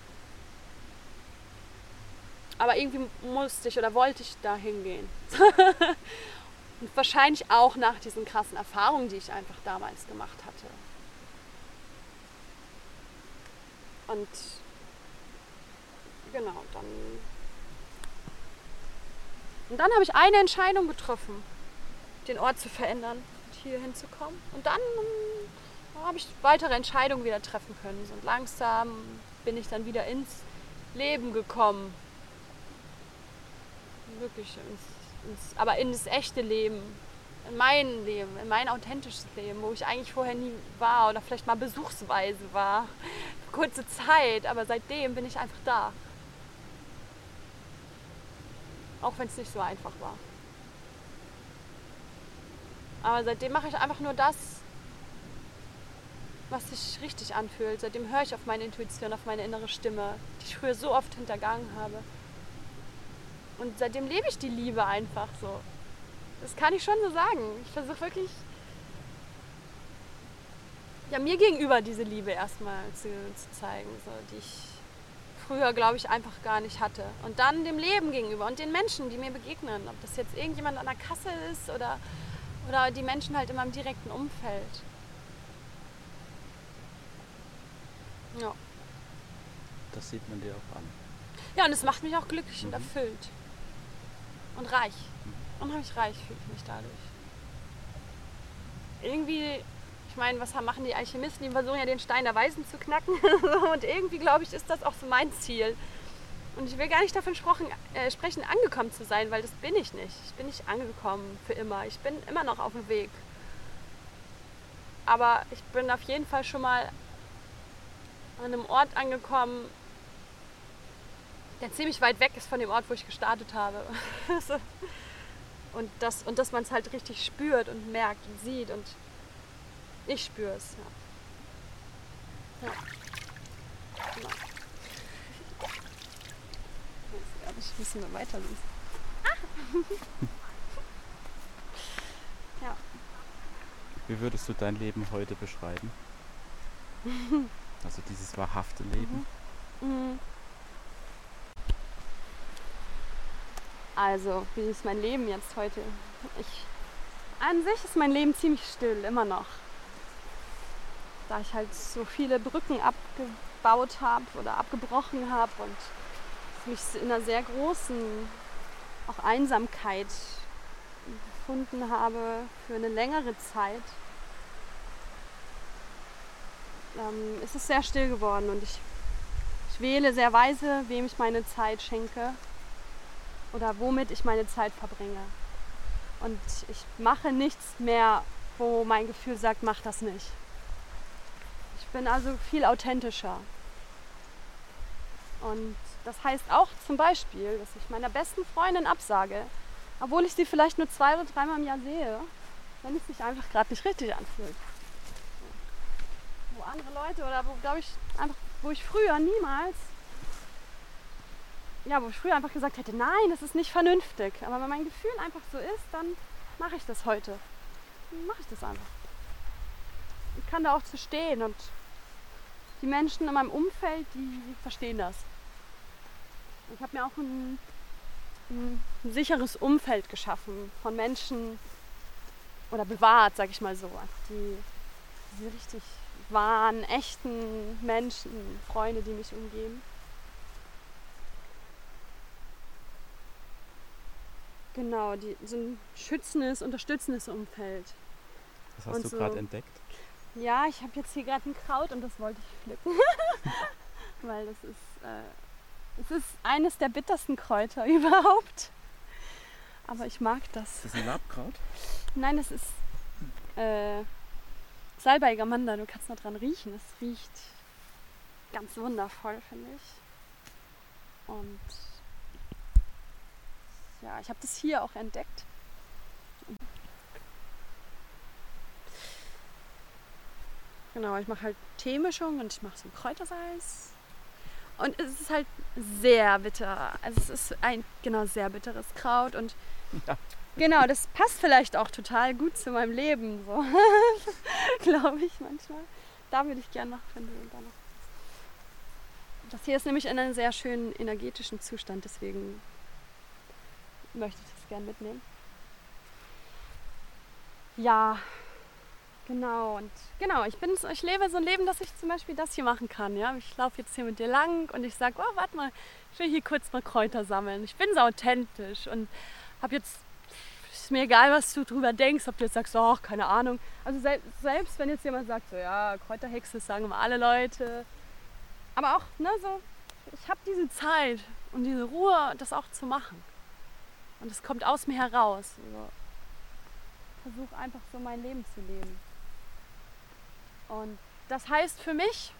Aber irgendwie musste ich oder wollte ich da hingehen. und wahrscheinlich auch nach diesen krassen Erfahrungen, die ich einfach damals gemacht hatte. Und genau, dann. Und dann habe ich eine Entscheidung getroffen, den Ort zu verändern, hier hinzukommen. Und dann habe ich weitere Entscheidungen wieder treffen können. Und langsam bin ich dann wieder ins Leben gekommen. Wirklich ins, ins, aber ins echte Leben, in mein Leben, in mein authentisches Leben, wo ich eigentlich vorher nie war oder vielleicht mal besuchsweise war. Kurze Zeit, aber seitdem bin ich einfach da. Auch wenn es nicht so einfach war. Aber seitdem mache ich einfach nur das, was sich richtig anfühlt. Seitdem höre ich auf meine Intuition, auf meine innere Stimme, die ich früher so oft hintergangen habe. Und seitdem lebe ich die Liebe einfach so. Das kann ich schon so sagen. Ich versuche wirklich, ja, mir gegenüber diese Liebe erstmal zu, zu zeigen, so, die ich früher, glaube ich, einfach gar nicht hatte. Und dann dem Leben gegenüber und den Menschen, die mir begegnen. Ob das jetzt irgendjemand an der Kasse ist oder, oder die Menschen halt in meinem direkten Umfeld. Ja. Das sieht man dir auch an. Ja, und es macht mich auch glücklich mhm. und erfüllt. Und reich. Mhm. Unheimlich reich fühle ich mich dadurch. Irgendwie, ich meine, was machen die Alchemisten? Die versuchen ja den Stein der Weisen zu knacken. und irgendwie, glaube ich, ist das auch so mein Ziel. Und ich will gar nicht davon sprechen, äh, sprechen, angekommen zu sein, weil das bin ich nicht. Ich bin nicht angekommen für immer. Ich bin immer noch auf dem Weg. Aber ich bin auf jeden Fall schon mal an einem Ort angekommen, der ziemlich weit weg ist von dem Ort, wo ich gestartet habe. und, das, und dass man es halt richtig spürt und merkt und sieht und ich spüre es. Ja. Ja. Genau. Jetzt, glaube ich, müssen wir weiterlesen. Ah. ja. Wie würdest du dein Leben heute beschreiben? also dieses wahrhafte Leben. Mhm. Also, wie ist mein Leben jetzt heute? Ich, an sich ist mein Leben ziemlich still, immer noch. Da ich halt so viele Brücken abgebaut habe oder abgebrochen habe und mich in einer sehr großen auch Einsamkeit gefunden habe für eine längere Zeit, ähm, ist es sehr still geworden und ich, ich wähle sehr weise, wem ich meine Zeit schenke oder womit ich meine Zeit verbringe. Und ich mache nichts mehr, wo mein Gefühl sagt, mach das nicht. Ich bin also viel authentischer. Und das heißt auch zum Beispiel, dass ich meiner besten Freundin absage, obwohl ich sie vielleicht nur zwei oder dreimal im Jahr sehe, wenn es sich einfach gerade nicht richtig anfühlt. Wo andere Leute oder wo, glaube ich, einfach, wo ich früher niemals, ja, wo ich früher einfach gesagt hätte, nein, das ist nicht vernünftig. Aber wenn mein Gefühl einfach so ist, dann mache ich das heute. Mache ich das einfach. Ich kann da auch zu stehen und die Menschen in meinem Umfeld, die, die verstehen das. Ich habe mir auch ein, ein, sicheres Umfeld geschaffen von Menschen oder bewahrt, sag ich mal so, die, die richtig wahren, echten Menschen, Freunde, die mich umgeben. Genau, die, so ein schützendes, unterstützendes Umfeld. Was hast und du so, gerade entdeckt? Ja, ich habe jetzt hier gerade ein Kraut und das wollte ich pflücken. Weil das ist äh, es ist eines der bittersten Kräuter überhaupt. Aber ich mag das. Ist das ein Labkraut? Nein, es ist äh, Salbeigamander. Du kannst noch dran riechen. Es riecht ganz wundervoll, finde ich. Und ja, ich habe das hier auch entdeckt. Genau, ich mache halt Teemischung und ich mache so ein Kräutersalz und es ist halt sehr bitter. Also es ist ein genau sehr bitteres Kraut und ja. Genau, das passt vielleicht auch total gut zu meinem Leben, so glaube ich manchmal. Da würde ich gerne noch finden. Das hier ist nämlich in einem sehr schönen energetischen Zustand, deswegen möchte ich das gerne mitnehmen. Ja, Genau, und genau, ich, bin, ich lebe so ein Leben, dass ich zum Beispiel das hier machen kann. Ja? Ich laufe jetzt hier mit dir lang und ich sage, oh, warte mal, ich will hier kurz mal Kräuter sammeln. Ich bin so authentisch und habe jetzt, mir egal, was du drüber denkst, ob du jetzt sagst, oh, keine Ahnung. Also selbst, selbst wenn jetzt jemand sagt, so, ja, Kräuterhexe, sagen immer alle Leute. Aber auch, ne, so, ich habe diese Zeit und diese Ruhe, das auch zu machen. Und es kommt aus mir heraus. Also, versuche einfach so mein Leben zu leben. Und das heißt für mich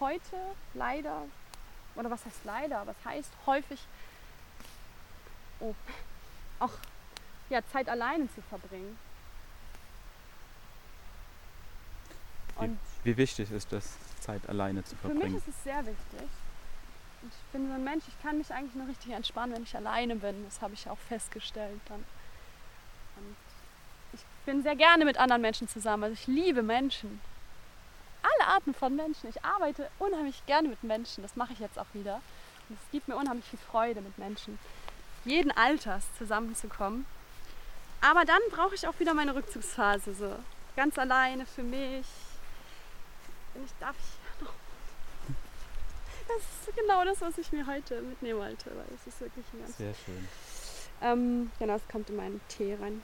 heute leider, oder was heißt leider, was heißt häufig, oh, auch ja, Zeit alleine zu verbringen. Und wie, wie wichtig ist das, Zeit alleine zu verbringen? Für mich ist es sehr wichtig. Ich bin so ein Mensch, ich kann mich eigentlich nur richtig entspannen, wenn ich alleine bin. Das habe ich auch festgestellt dann. Und ich bin sehr gerne mit anderen Menschen zusammen. Also ich liebe Menschen alle Arten von Menschen. Ich arbeite unheimlich gerne mit Menschen. Das mache ich jetzt auch wieder. Und es gibt mir unheimlich viel Freude, mit Menschen jeden Alters zusammenzukommen. Aber dann brauche ich auch wieder meine Rückzugsphase, so ganz alleine für mich. Wenn ich darf ich noch. Das ist genau das, was ich mir heute mitnehmen wollte, weil es ist wirklich ein ganz. Sehr schön. Ähm, genau, es kommt in meinen Tee rein.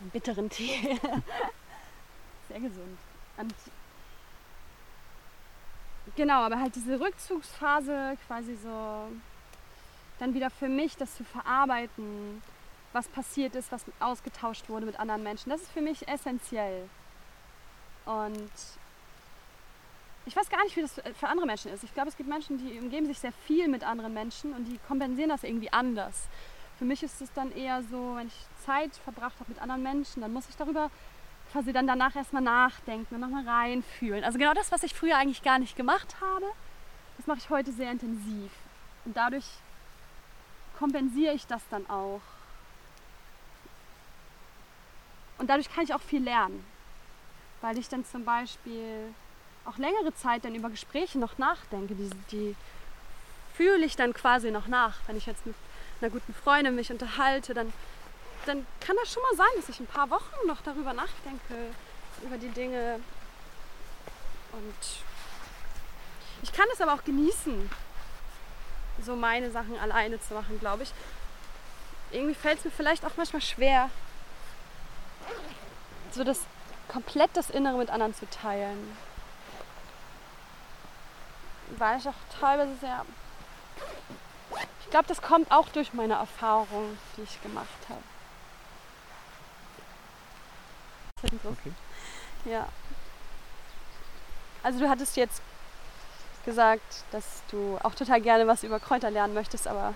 Einen bitteren Tee. Sehr gesund. Und genau, aber halt diese Rückzugsphase quasi so dann wieder für mich das zu verarbeiten, was passiert ist, was ausgetauscht wurde mit anderen Menschen, das ist für mich essentiell. Und ich weiß gar nicht, wie das für andere Menschen ist. Ich glaube, es gibt Menschen, die umgeben sich sehr viel mit anderen Menschen und die kompensieren das irgendwie anders. Für mich ist es dann eher so, wenn ich Zeit verbracht habe mit anderen Menschen, dann muss ich darüber quasi dann danach erstmal nachdenken und nochmal reinfühlen. Also genau das, was ich früher eigentlich gar nicht gemacht habe, das mache ich heute sehr intensiv. Und dadurch kompensiere ich das dann auch. Und dadurch kann ich auch viel lernen. Weil ich dann zum Beispiel auch längere Zeit dann über Gespräche noch nachdenke. Die, die fühle ich dann quasi noch nach. Wenn ich jetzt mit einer guten Freundin mich unterhalte, dann, dann kann das schon mal sein, dass ich ein paar Wochen noch darüber nachdenke, über die Dinge. Und ich kann es aber auch genießen, so meine Sachen alleine zu machen, glaube ich. Irgendwie fällt es mir vielleicht auch manchmal schwer, so das komplett das Innere mit anderen zu teilen. Weil ich auch teilweise sehr. Ich glaube, das kommt auch durch meine Erfahrung, die ich gemacht habe. Okay. Ja. Also du hattest jetzt gesagt, dass du auch total gerne was über Kräuter lernen möchtest, aber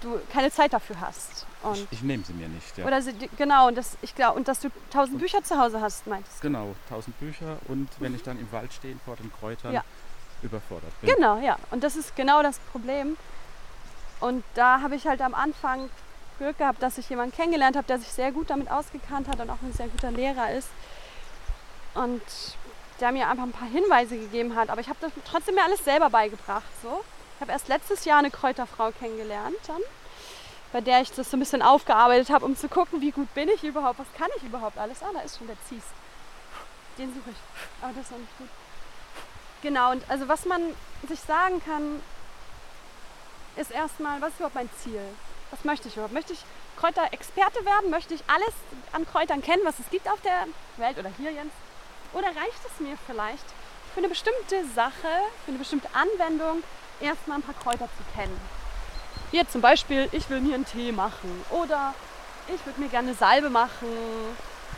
du keine Zeit dafür hast. Und ich, ich nehme sie mir nicht. Ja. Oder sie, genau, und, das, ich glaub, und dass du tausend Bücher zu Hause hast, meintest du? Genau, tausend Bücher und wenn ich dann im Wald stehe vor den Kräutern, ja. überfordert bin. Genau, ja. Und das ist genau das Problem. Und da habe ich halt am Anfang Glück gehabt, dass ich jemanden kennengelernt habe, der sich sehr gut damit ausgekannt hat und auch ein sehr guter Lehrer ist. Und der mir einfach ein paar Hinweise gegeben hat. Aber ich habe trotzdem mir alles selber beigebracht. So. Ich habe erst letztes Jahr eine Kräuterfrau kennengelernt, dann, bei der ich das so ein bisschen aufgearbeitet habe, um zu gucken, wie gut bin ich überhaupt, was kann ich überhaupt alles. Ah, da ist schon der Zies. Den suche ich. Aber das ist noch nicht gut. Genau, und also was man sich sagen kann, ist erstmal, was ist überhaupt mein Ziel? Was möchte ich überhaupt? Möchte ich Kräuterexperte werden? Möchte ich alles an Kräutern kennen, was es gibt auf der Welt oder hier, Jens? Oder reicht es mir vielleicht für eine bestimmte Sache, für eine bestimmte Anwendung, erstmal ein paar Kräuter zu kennen? Hier zum Beispiel, ich will mir einen Tee machen oder ich würde mir gerne Salbe machen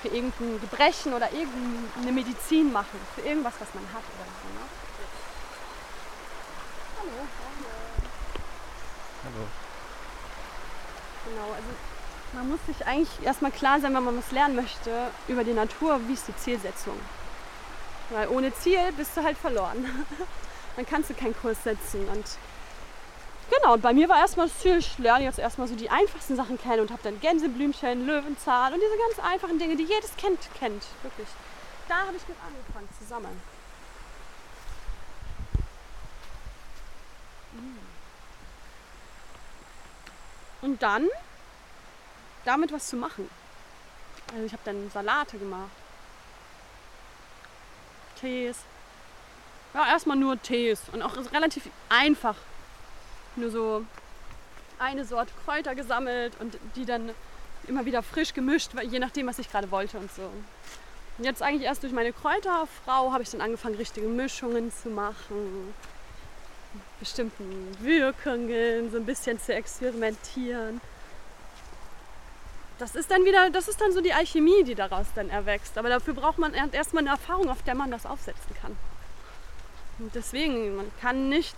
für irgendein Gebrechen oder irgendeine Medizin machen, für irgendwas, was man hat oder so. Ne? Hallo. Hallo. Genau, also man muss sich eigentlich erstmal klar sein, wenn man was lernen möchte über die Natur, wie ist die Zielsetzung. Weil ohne Ziel bist du halt verloren. Dann kannst du keinen Kurs setzen. Und genau, und bei mir war erstmal das Ziel, ich lerne jetzt erstmal so die einfachsten Sachen kennen und habe dann Gänseblümchen, Löwenzahn und diese ganz einfachen Dinge, die jedes Kind kennt. Wirklich. Da habe ich mit angefangen zu sammeln. Und dann damit was zu machen. Also ich habe dann Salate gemacht. Tees. Ja, erstmal nur Tees und auch relativ einfach. Nur so eine Sorte Kräuter gesammelt und die dann immer wieder frisch gemischt, je nachdem, was ich gerade wollte und so. Und jetzt eigentlich erst durch meine Kräuterfrau habe ich dann angefangen, richtige Mischungen zu machen. Bestimmten Wirkungen, so ein bisschen zu experimentieren das ist dann wieder, das ist dann so die Alchemie, die daraus dann erwächst. Aber dafür braucht man erstmal eine Erfahrung, auf der man das aufsetzen kann. Und deswegen, man kann nicht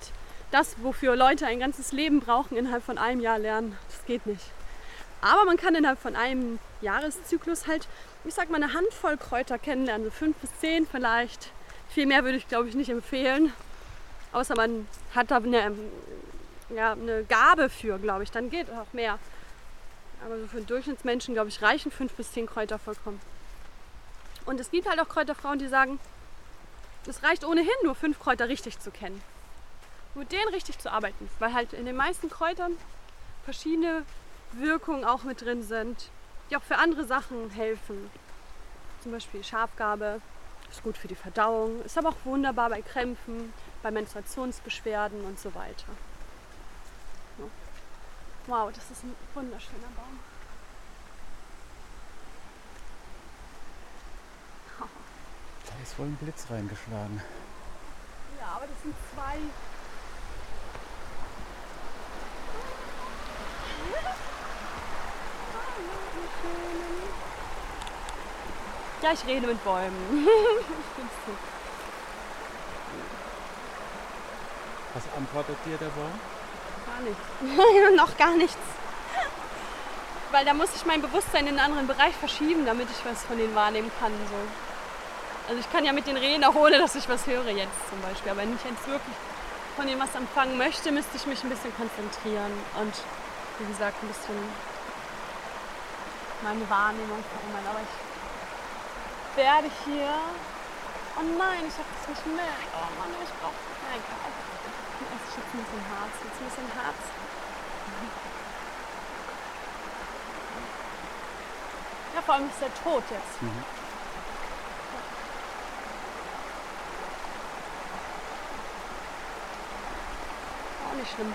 das, wofür Leute ein ganzes Leben brauchen, innerhalb von einem Jahr lernen. Das geht nicht. Aber man kann innerhalb von einem Jahreszyklus halt, ich sag mal, eine Handvoll Kräuter kennenlernen, so fünf bis zehn vielleicht. Viel mehr würde ich, glaube ich, nicht empfehlen. Außer man hat da eine, ja, eine Gabe für, glaube ich. Dann geht auch mehr. Aber so für einen Durchschnittsmenschen, glaube ich, reichen fünf bis zehn Kräuter vollkommen. Und es gibt halt auch Kräuterfrauen, die sagen, es reicht ohnehin nur fünf Kräuter richtig zu kennen. Mit denen richtig zu arbeiten. Weil halt in den meisten Kräutern verschiedene Wirkungen auch mit drin sind, die auch für andere Sachen helfen. Zum Beispiel Schafgabe ist gut für die Verdauung, ist aber auch wunderbar bei Krämpfen, bei Menstruationsbeschwerden und so weiter. Wow, das ist ein wunderschöner Baum. Da ist wohl ein Blitz reingeschlagen. Ja, aber das sind zwei. Ja, ich rede mit Bäumen. Was antwortet dir der Baum? Gar nichts. noch gar nichts. Weil da muss ich mein Bewusstsein in einen anderen Bereich verschieben, damit ich was von denen wahrnehmen kann. So. Also ich kann ja mit denen reden, auch ohne dass ich was höre jetzt zum Beispiel. Aber wenn ich jetzt wirklich von denen was empfangen möchte, müsste ich mich ein bisschen konzentrieren und wie gesagt ein bisschen meine Wahrnehmung verändern. Aber ich werde hier. Oh nein, ich habe das nicht mehr. Oh Mann, ich brauche. Nein, ich esse jetzt ein bisschen Harz. Jetzt ein bisschen Harz. Ja, vor allem ist der tot jetzt. Mhm. Nicht schlimm.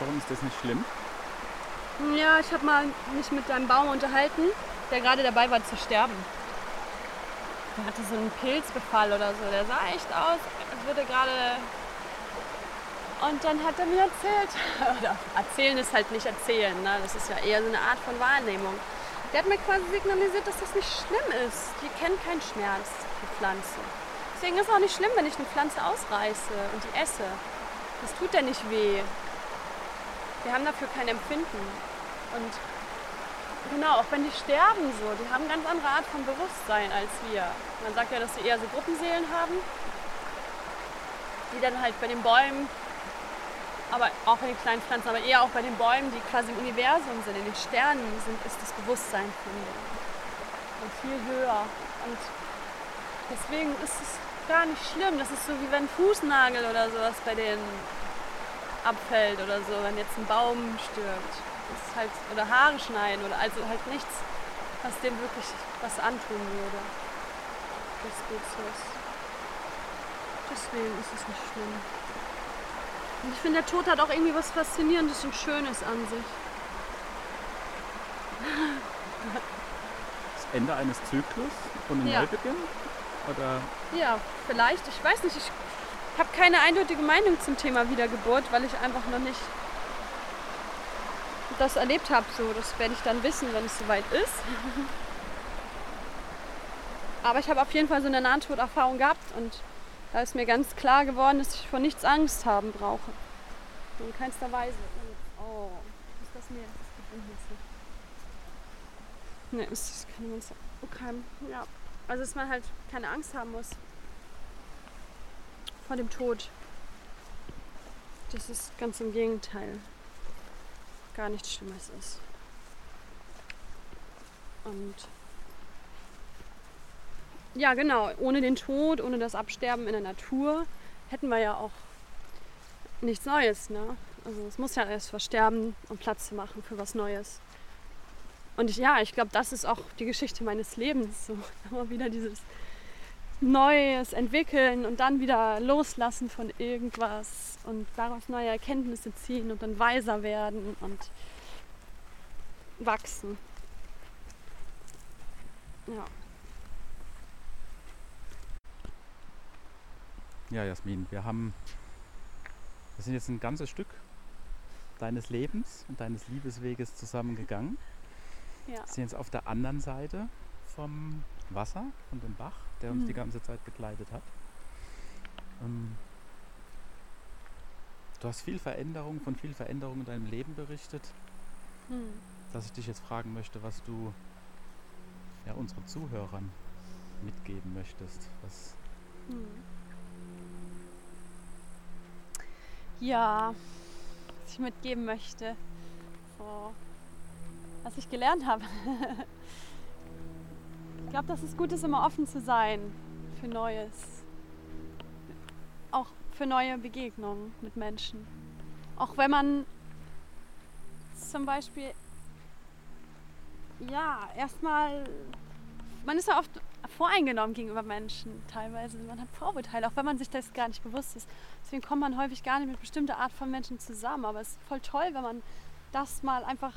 Warum ist das nicht schlimm? Ja, ich habe mal mich mit einem Baum unterhalten, der gerade dabei war zu sterben. Der hatte so einen Pilzbefall oder so. Der sah echt aus, als würde gerade. Und dann hat er mir erzählt, oder erzählen ist halt nicht erzählen, ne? das ist ja eher so eine Art von Wahrnehmung. Der hat mir quasi signalisiert, dass das nicht schlimm ist. Die kennen keinen Schmerz, die Pflanze. Deswegen ist es auch nicht schlimm, wenn ich eine Pflanze ausreiße und die esse. Das tut ja nicht weh. Wir haben dafür kein Empfinden. Und genau, auch wenn die sterben so, die haben ganz andere Art von Bewusstsein als wir. Man sagt ja, dass sie eher so Gruppenseelen haben, die dann halt bei den Bäumen, aber auch bei den kleinen Pflanzen, aber eher auch bei den Bäumen, die quasi im Universum sind, in den Sternen sind, ist das Bewusstsein von denen. Und viel höher. Und deswegen ist es gar nicht schlimm. Das ist so wie wenn ein Fußnagel oder sowas bei denen abfällt oder so, wenn jetzt ein Baum stirbt. Das ist halt, oder Haare schneiden oder also halt nichts, was dem wirklich was antun würde. Das Spezies. Deswegen ist es nicht schlimm. Und ich finde, der Tod hat auch irgendwie was Faszinierendes und Schönes an sich. Das Ende eines Zyklus und ein ja. Neubeginn? Oder? Ja, vielleicht. Ich weiß nicht. Ich habe keine eindeutige Meinung zum Thema Wiedergeburt, weil ich einfach noch nicht das erlebt habe. So, das werde ich dann wissen, wenn es soweit ist. Aber ich habe auf jeden Fall so eine Nahtoderfahrung gehabt und da ist mir ganz klar geworden, dass ich vor nichts Angst haben brauche. In keinster Weise. Oh, ist das mir? Das geht nicht. Nee, ist keine Monster. Okay, ja. Also, dass man halt keine Angst haben muss vor dem Tod. Das ist ganz im Gegenteil. Gar nichts Schlimmes ist. Und ja, genau, ohne den Tod, ohne das Absterben in der Natur hätten wir ja auch nichts Neues. Ne? Also es muss ja erst versterben, um Platz zu machen für was Neues. Und ich, ja, ich glaube, das ist auch die Geschichte meines Lebens. So immer wieder dieses Neues entwickeln und dann wieder loslassen von irgendwas und daraus neue Erkenntnisse ziehen und dann weiser werden und wachsen. Ja. Ja, Jasmin, wir haben, wir sind jetzt ein ganzes Stück deines Lebens und deines Liebesweges zusammengegangen. Ja. Wir sind jetzt auf der anderen Seite vom Wasser, von dem Bach der uns mhm. die ganze Zeit begleitet hat. Ähm, du hast viel Veränderung, von viel Veränderung in deinem Leben berichtet, mhm. dass ich dich jetzt fragen möchte, was du ja, unseren Zuhörern mitgeben möchtest. Was mhm. Ja, was ich mitgeben möchte, so, was ich gelernt habe. glaube, dass es gut ist, immer offen zu sein für Neues. Auch für neue Begegnungen mit Menschen. Auch wenn man zum Beispiel, ja, erstmal, man ist ja oft voreingenommen gegenüber Menschen teilweise. Man hat Vorurteile, auch wenn man sich das gar nicht bewusst ist. Deswegen kommt man häufig gar nicht mit bestimmter Art von Menschen zusammen. Aber es ist voll toll, wenn man das mal einfach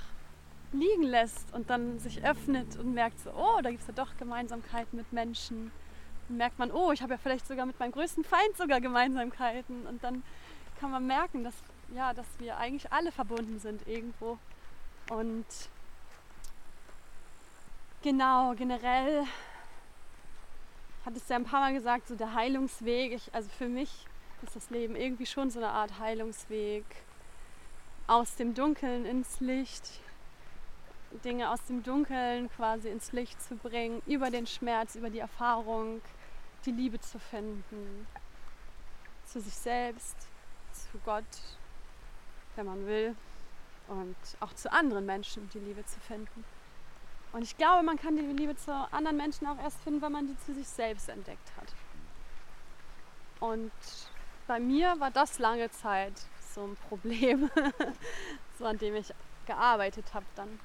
liegen lässt und dann sich öffnet und merkt so, oh, da gibt es ja doch Gemeinsamkeiten mit Menschen. Dann merkt man, oh, ich habe ja vielleicht sogar mit meinem größten Feind sogar Gemeinsamkeiten. Und dann kann man merken, dass, ja, dass wir eigentlich alle verbunden sind irgendwo. Und genau, generell hat es ja ein paar Mal gesagt, so der Heilungsweg. Ich, also für mich ist das Leben irgendwie schon so eine Art Heilungsweg aus dem Dunkeln ins Licht, Dinge aus dem Dunkeln quasi ins Licht zu bringen, über den Schmerz, über die Erfahrung, die Liebe zu finden. Zu sich selbst, zu Gott, wenn man will. Und auch zu anderen Menschen die Liebe zu finden. Und ich glaube, man kann die Liebe zu anderen Menschen auch erst finden, wenn man die zu sich selbst entdeckt hat. Und bei mir war das lange Zeit so ein Problem, so an dem ich gearbeitet habe dann.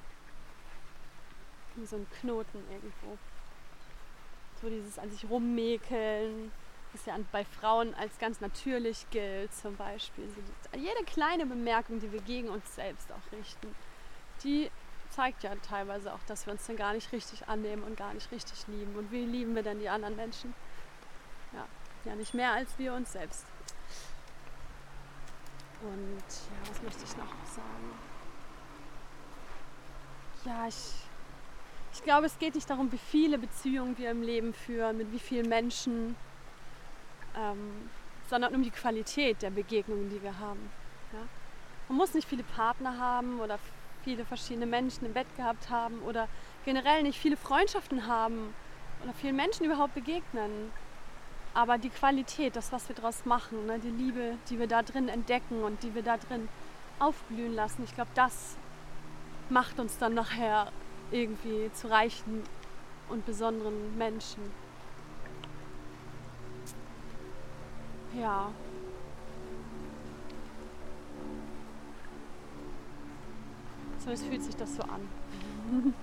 So ein Knoten irgendwo. So dieses an sich rummäkeln, das ja bei Frauen als ganz natürlich gilt zum Beispiel. So jede kleine Bemerkung, die wir gegen uns selbst auch richten, die zeigt ja teilweise auch, dass wir uns dann gar nicht richtig annehmen und gar nicht richtig lieben. Und wie lieben wir denn die anderen Menschen? Ja, ja nicht mehr als wir uns selbst. Und ja, was möchte ich noch sagen? Ja, ich, ich glaube, es geht nicht darum, wie viele Beziehungen wir im Leben führen, mit wie vielen Menschen, ähm, sondern um die Qualität der Begegnungen, die wir haben. Ja? Man muss nicht viele Partner haben oder viele verschiedene Menschen im Bett gehabt haben oder generell nicht viele Freundschaften haben oder vielen Menschen überhaupt begegnen. Aber die Qualität, das, was wir daraus machen, ne, die Liebe, die wir da drin entdecken und die wir da drin aufblühen lassen, ich glaube, das macht uns dann nachher irgendwie zu reichen und besonderen Menschen. Ja. So, es fühlt sich das so an.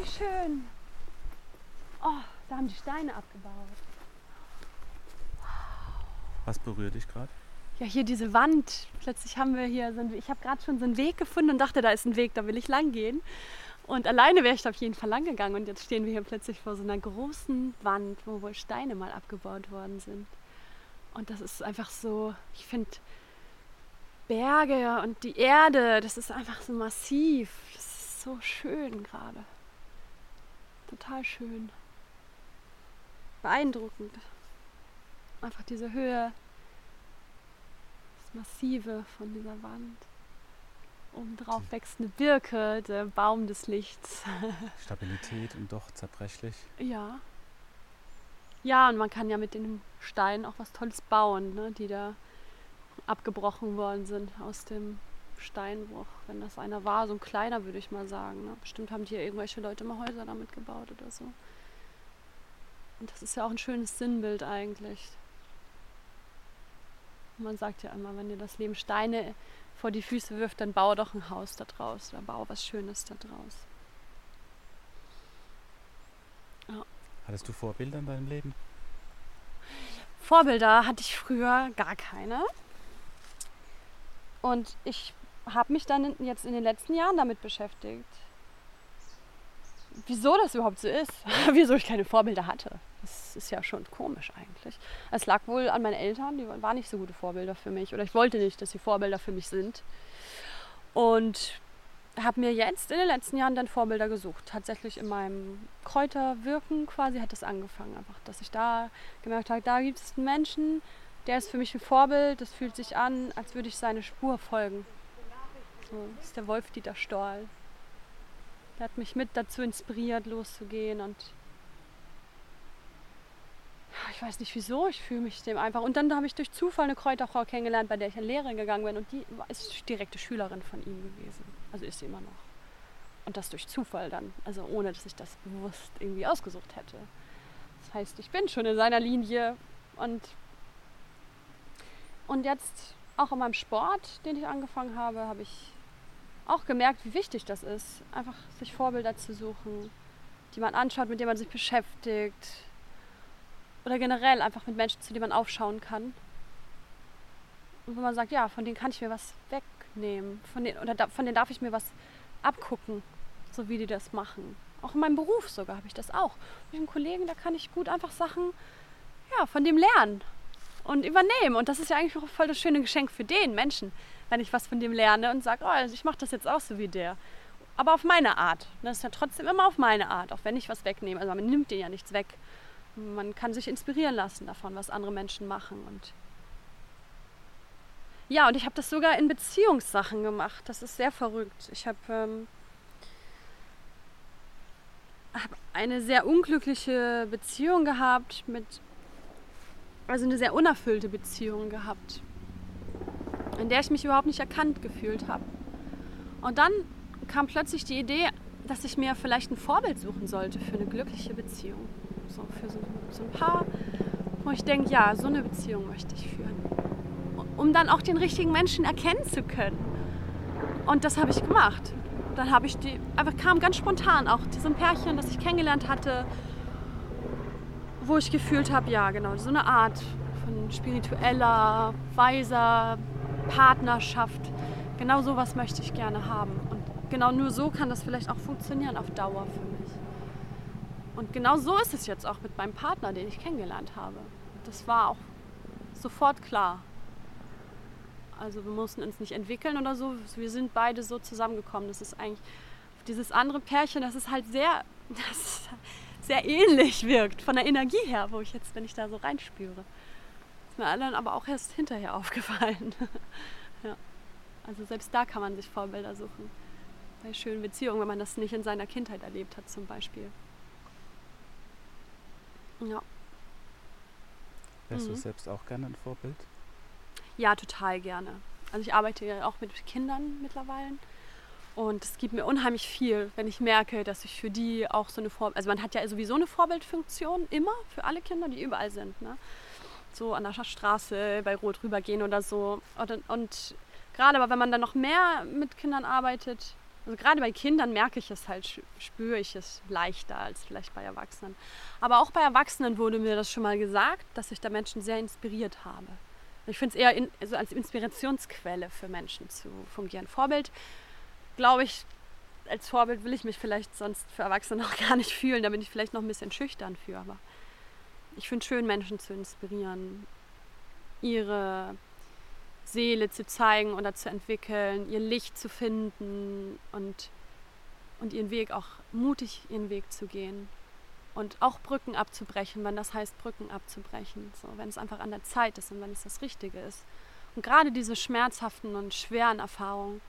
wie schön. Oh, da haben die Steine abgebaut. Was berührt dich gerade? Ja, hier diese Wand. Plötzlich haben wir hier so einen, ich habe gerade schon so einen Weg gefunden und dachte, da ist ein Weg, da will ich lang gehen. Und alleine wäre ich auf jeden Fall lang gegangen. Und jetzt stehen wir hier plötzlich vor so einer großen Wand, wo wohl Steine mal abgebaut worden sind. Und das ist einfach so, ich finde Berge und die Erde, das ist einfach so massiv. Das ist so schön gerade. Total schön. Beeindruckend. Einfach diese Höhe, das Massive von dieser Wand. Obendrauf wächst eine Birke, der Baum des Lichts. Stabilität und doch zerbrechlich. Ja. Ja, und man kann ja mit den Steinen auch was Tolles bauen, ne, die da abgebrochen worden sind aus dem Steinbruch, wenn das einer war, so ein kleiner würde ich mal sagen. Ne? Bestimmt haben hier irgendwelche Leute mal Häuser damit gebaut oder so. Und das ist ja auch ein schönes Sinnbild eigentlich. Man sagt ja immer, wenn dir das Leben Steine vor die Füße wirft, dann baue doch ein Haus da draus oder baue was Schönes da draus. Ja. Hattest du Vorbilder in deinem Leben? Vorbilder hatte ich früher gar keine. Und ich habe mich dann jetzt in den letzten Jahren damit beschäftigt. Wieso das überhaupt so ist, wieso ich keine Vorbilder hatte. Das ist ja schon komisch eigentlich. Es lag wohl an meinen Eltern, die waren nicht so gute Vorbilder für mich. Oder ich wollte nicht, dass sie Vorbilder für mich sind. Und habe mir jetzt in den letzten Jahren dann Vorbilder gesucht. Tatsächlich in meinem Kräuterwirken quasi hat das angefangen. Einfach, dass ich da gemerkt habe, da gibt es einen Menschen, der ist für mich ein Vorbild. Das fühlt sich an, als würde ich seine Spur folgen. So, das ist der Wolf-Dieter Storl. Der hat mich mit dazu inspiriert, loszugehen und ich weiß nicht wieso, ich fühle mich dem einfach. Und dann habe ich durch Zufall eine Kräuterfrau kennengelernt, bei der ich in Lehre gegangen bin und die ist direkte Schülerin von ihm gewesen. Also ist sie immer noch. Und das durch Zufall dann, also ohne dass ich das bewusst irgendwie ausgesucht hätte. Das heißt, ich bin schon in seiner Linie und, und jetzt auch in meinem Sport, den ich angefangen habe, habe ich auch gemerkt, wie wichtig das ist, einfach sich Vorbilder zu suchen, die man anschaut, mit denen man sich beschäftigt. Oder generell einfach mit Menschen, zu denen man aufschauen kann. Und wo man sagt, ja, von denen kann ich mir was wegnehmen. Von denen, oder da, von denen darf ich mir was abgucken, so wie die das machen. Auch in meinem Beruf sogar habe ich das auch. Mit einem Kollegen, da kann ich gut einfach Sachen ja, von dem lernen und übernehmen. Und das ist ja eigentlich auch voll das schöne Geschenk für den Menschen, wenn ich was von dem lerne und sage, oh, also ich mache das jetzt auch so wie der. Aber auf meine Art. Das ist ja trotzdem immer auf meine Art, auch wenn ich was wegnehme. Also man nimmt dir ja nichts weg. Man kann sich inspirieren lassen davon, was andere Menschen machen. Und ja, und ich habe das sogar in Beziehungssachen gemacht. Das ist sehr verrückt. Ich habe ähm, hab eine sehr unglückliche Beziehung gehabt mit, also eine sehr unerfüllte Beziehung gehabt in der ich mich überhaupt nicht erkannt gefühlt habe. Und dann kam plötzlich die Idee, dass ich mir vielleicht ein Vorbild suchen sollte für eine glückliche Beziehung. So für so, so ein Paar, wo ich denke, ja, so eine Beziehung möchte ich führen. Um dann auch den richtigen Menschen erkennen zu können. Und das habe ich gemacht. Dann habe ich die, einfach kam ganz spontan auch diesem Pärchen, das ich kennengelernt hatte, wo ich gefühlt habe, ja, genau, so eine Art von spiritueller, weiser Partnerschaft. Genau sowas möchte ich gerne haben. Und genau nur so kann das vielleicht auch funktionieren auf Dauer für mich. Und genau so ist es jetzt auch mit meinem Partner, den ich kennengelernt habe. Das war auch sofort klar. Also wir mussten uns nicht entwickeln oder so. Wir sind beide so zusammengekommen. Das ist eigentlich dieses andere Pärchen, das ist halt sehr, das sehr ähnlich wirkt von der Energie her, wo ich jetzt, wenn ich da so reinspüre. Ist mir allen aber auch erst hinterher aufgefallen. ja. Also selbst da kann man sich Vorbilder suchen. Bei schönen Beziehungen, wenn man das nicht in seiner Kindheit erlebt hat zum Beispiel. Ja. Wärst mhm. du selbst auch gerne ein Vorbild? Ja, total gerne. Also ich arbeite ja auch mit Kindern mittlerweile. Und es gibt mir unheimlich viel, wenn ich merke, dass ich für die auch so eine Vorbild... Also man hat ja sowieso eine Vorbildfunktion, immer, für alle Kinder, die überall sind. Ne? So an der Straße, bei Rot rübergehen oder so. Und, und gerade aber, wenn man dann noch mehr mit Kindern arbeitet, also gerade bei Kindern merke ich es halt, spüre ich es leichter als vielleicht bei Erwachsenen. Aber auch bei Erwachsenen wurde mir das schon mal gesagt, dass ich da Menschen sehr inspiriert habe. Ich finde es eher in, also als Inspirationsquelle für Menschen zu fungieren. Vorbild, glaube ich, als Vorbild will ich mich vielleicht sonst für Erwachsene auch gar nicht fühlen. Da bin ich vielleicht noch ein bisschen schüchtern für. Aber ich finde es schön, Menschen zu inspirieren, ihre Seele zu zeigen oder zu entwickeln, ihr Licht zu finden und, und ihren Weg auch mutig ihren Weg zu gehen und auch Brücken abzubrechen, wenn das heißt, Brücken abzubrechen. So, wenn es einfach an der Zeit ist und wenn es das Richtige ist. Und gerade diese schmerzhaften und schweren Erfahrungen,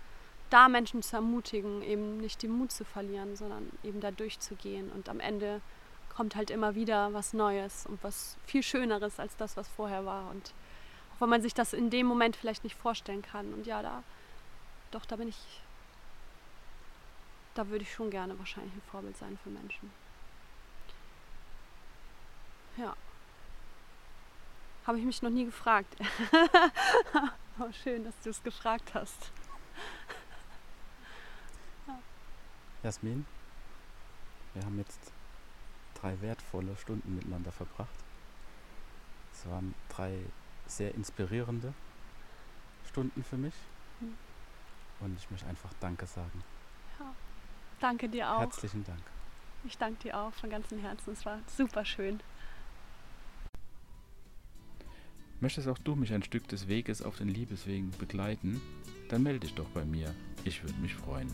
da Menschen zu ermutigen, eben nicht den Mut zu verlieren, sondern eben da durchzugehen. Und am Ende kommt halt immer wieder was Neues und was viel Schöneres als das, was vorher war. Und wenn man sich das in dem Moment vielleicht nicht vorstellen kann. Und ja, da, doch, da bin ich, da würde ich schon gerne wahrscheinlich ein Vorbild sein für Menschen. Ja. Habe ich mich noch nie gefragt. oh, schön, dass du es gefragt hast. ja. Jasmin, wir haben jetzt drei wertvolle Stunden miteinander verbracht. Es waren drei sehr inspirierende Stunden für mich. Hm. Und ich möchte einfach Danke sagen. Ja. Danke dir auch. Herzlichen Dank. Ich danke dir auch von ganzem Herzen. Es war super schön. Möchtest auch du mich ein Stück des Weges auf den Liebeswegen begleiten? Dann melde dich doch bei mir. Ich würde mich freuen.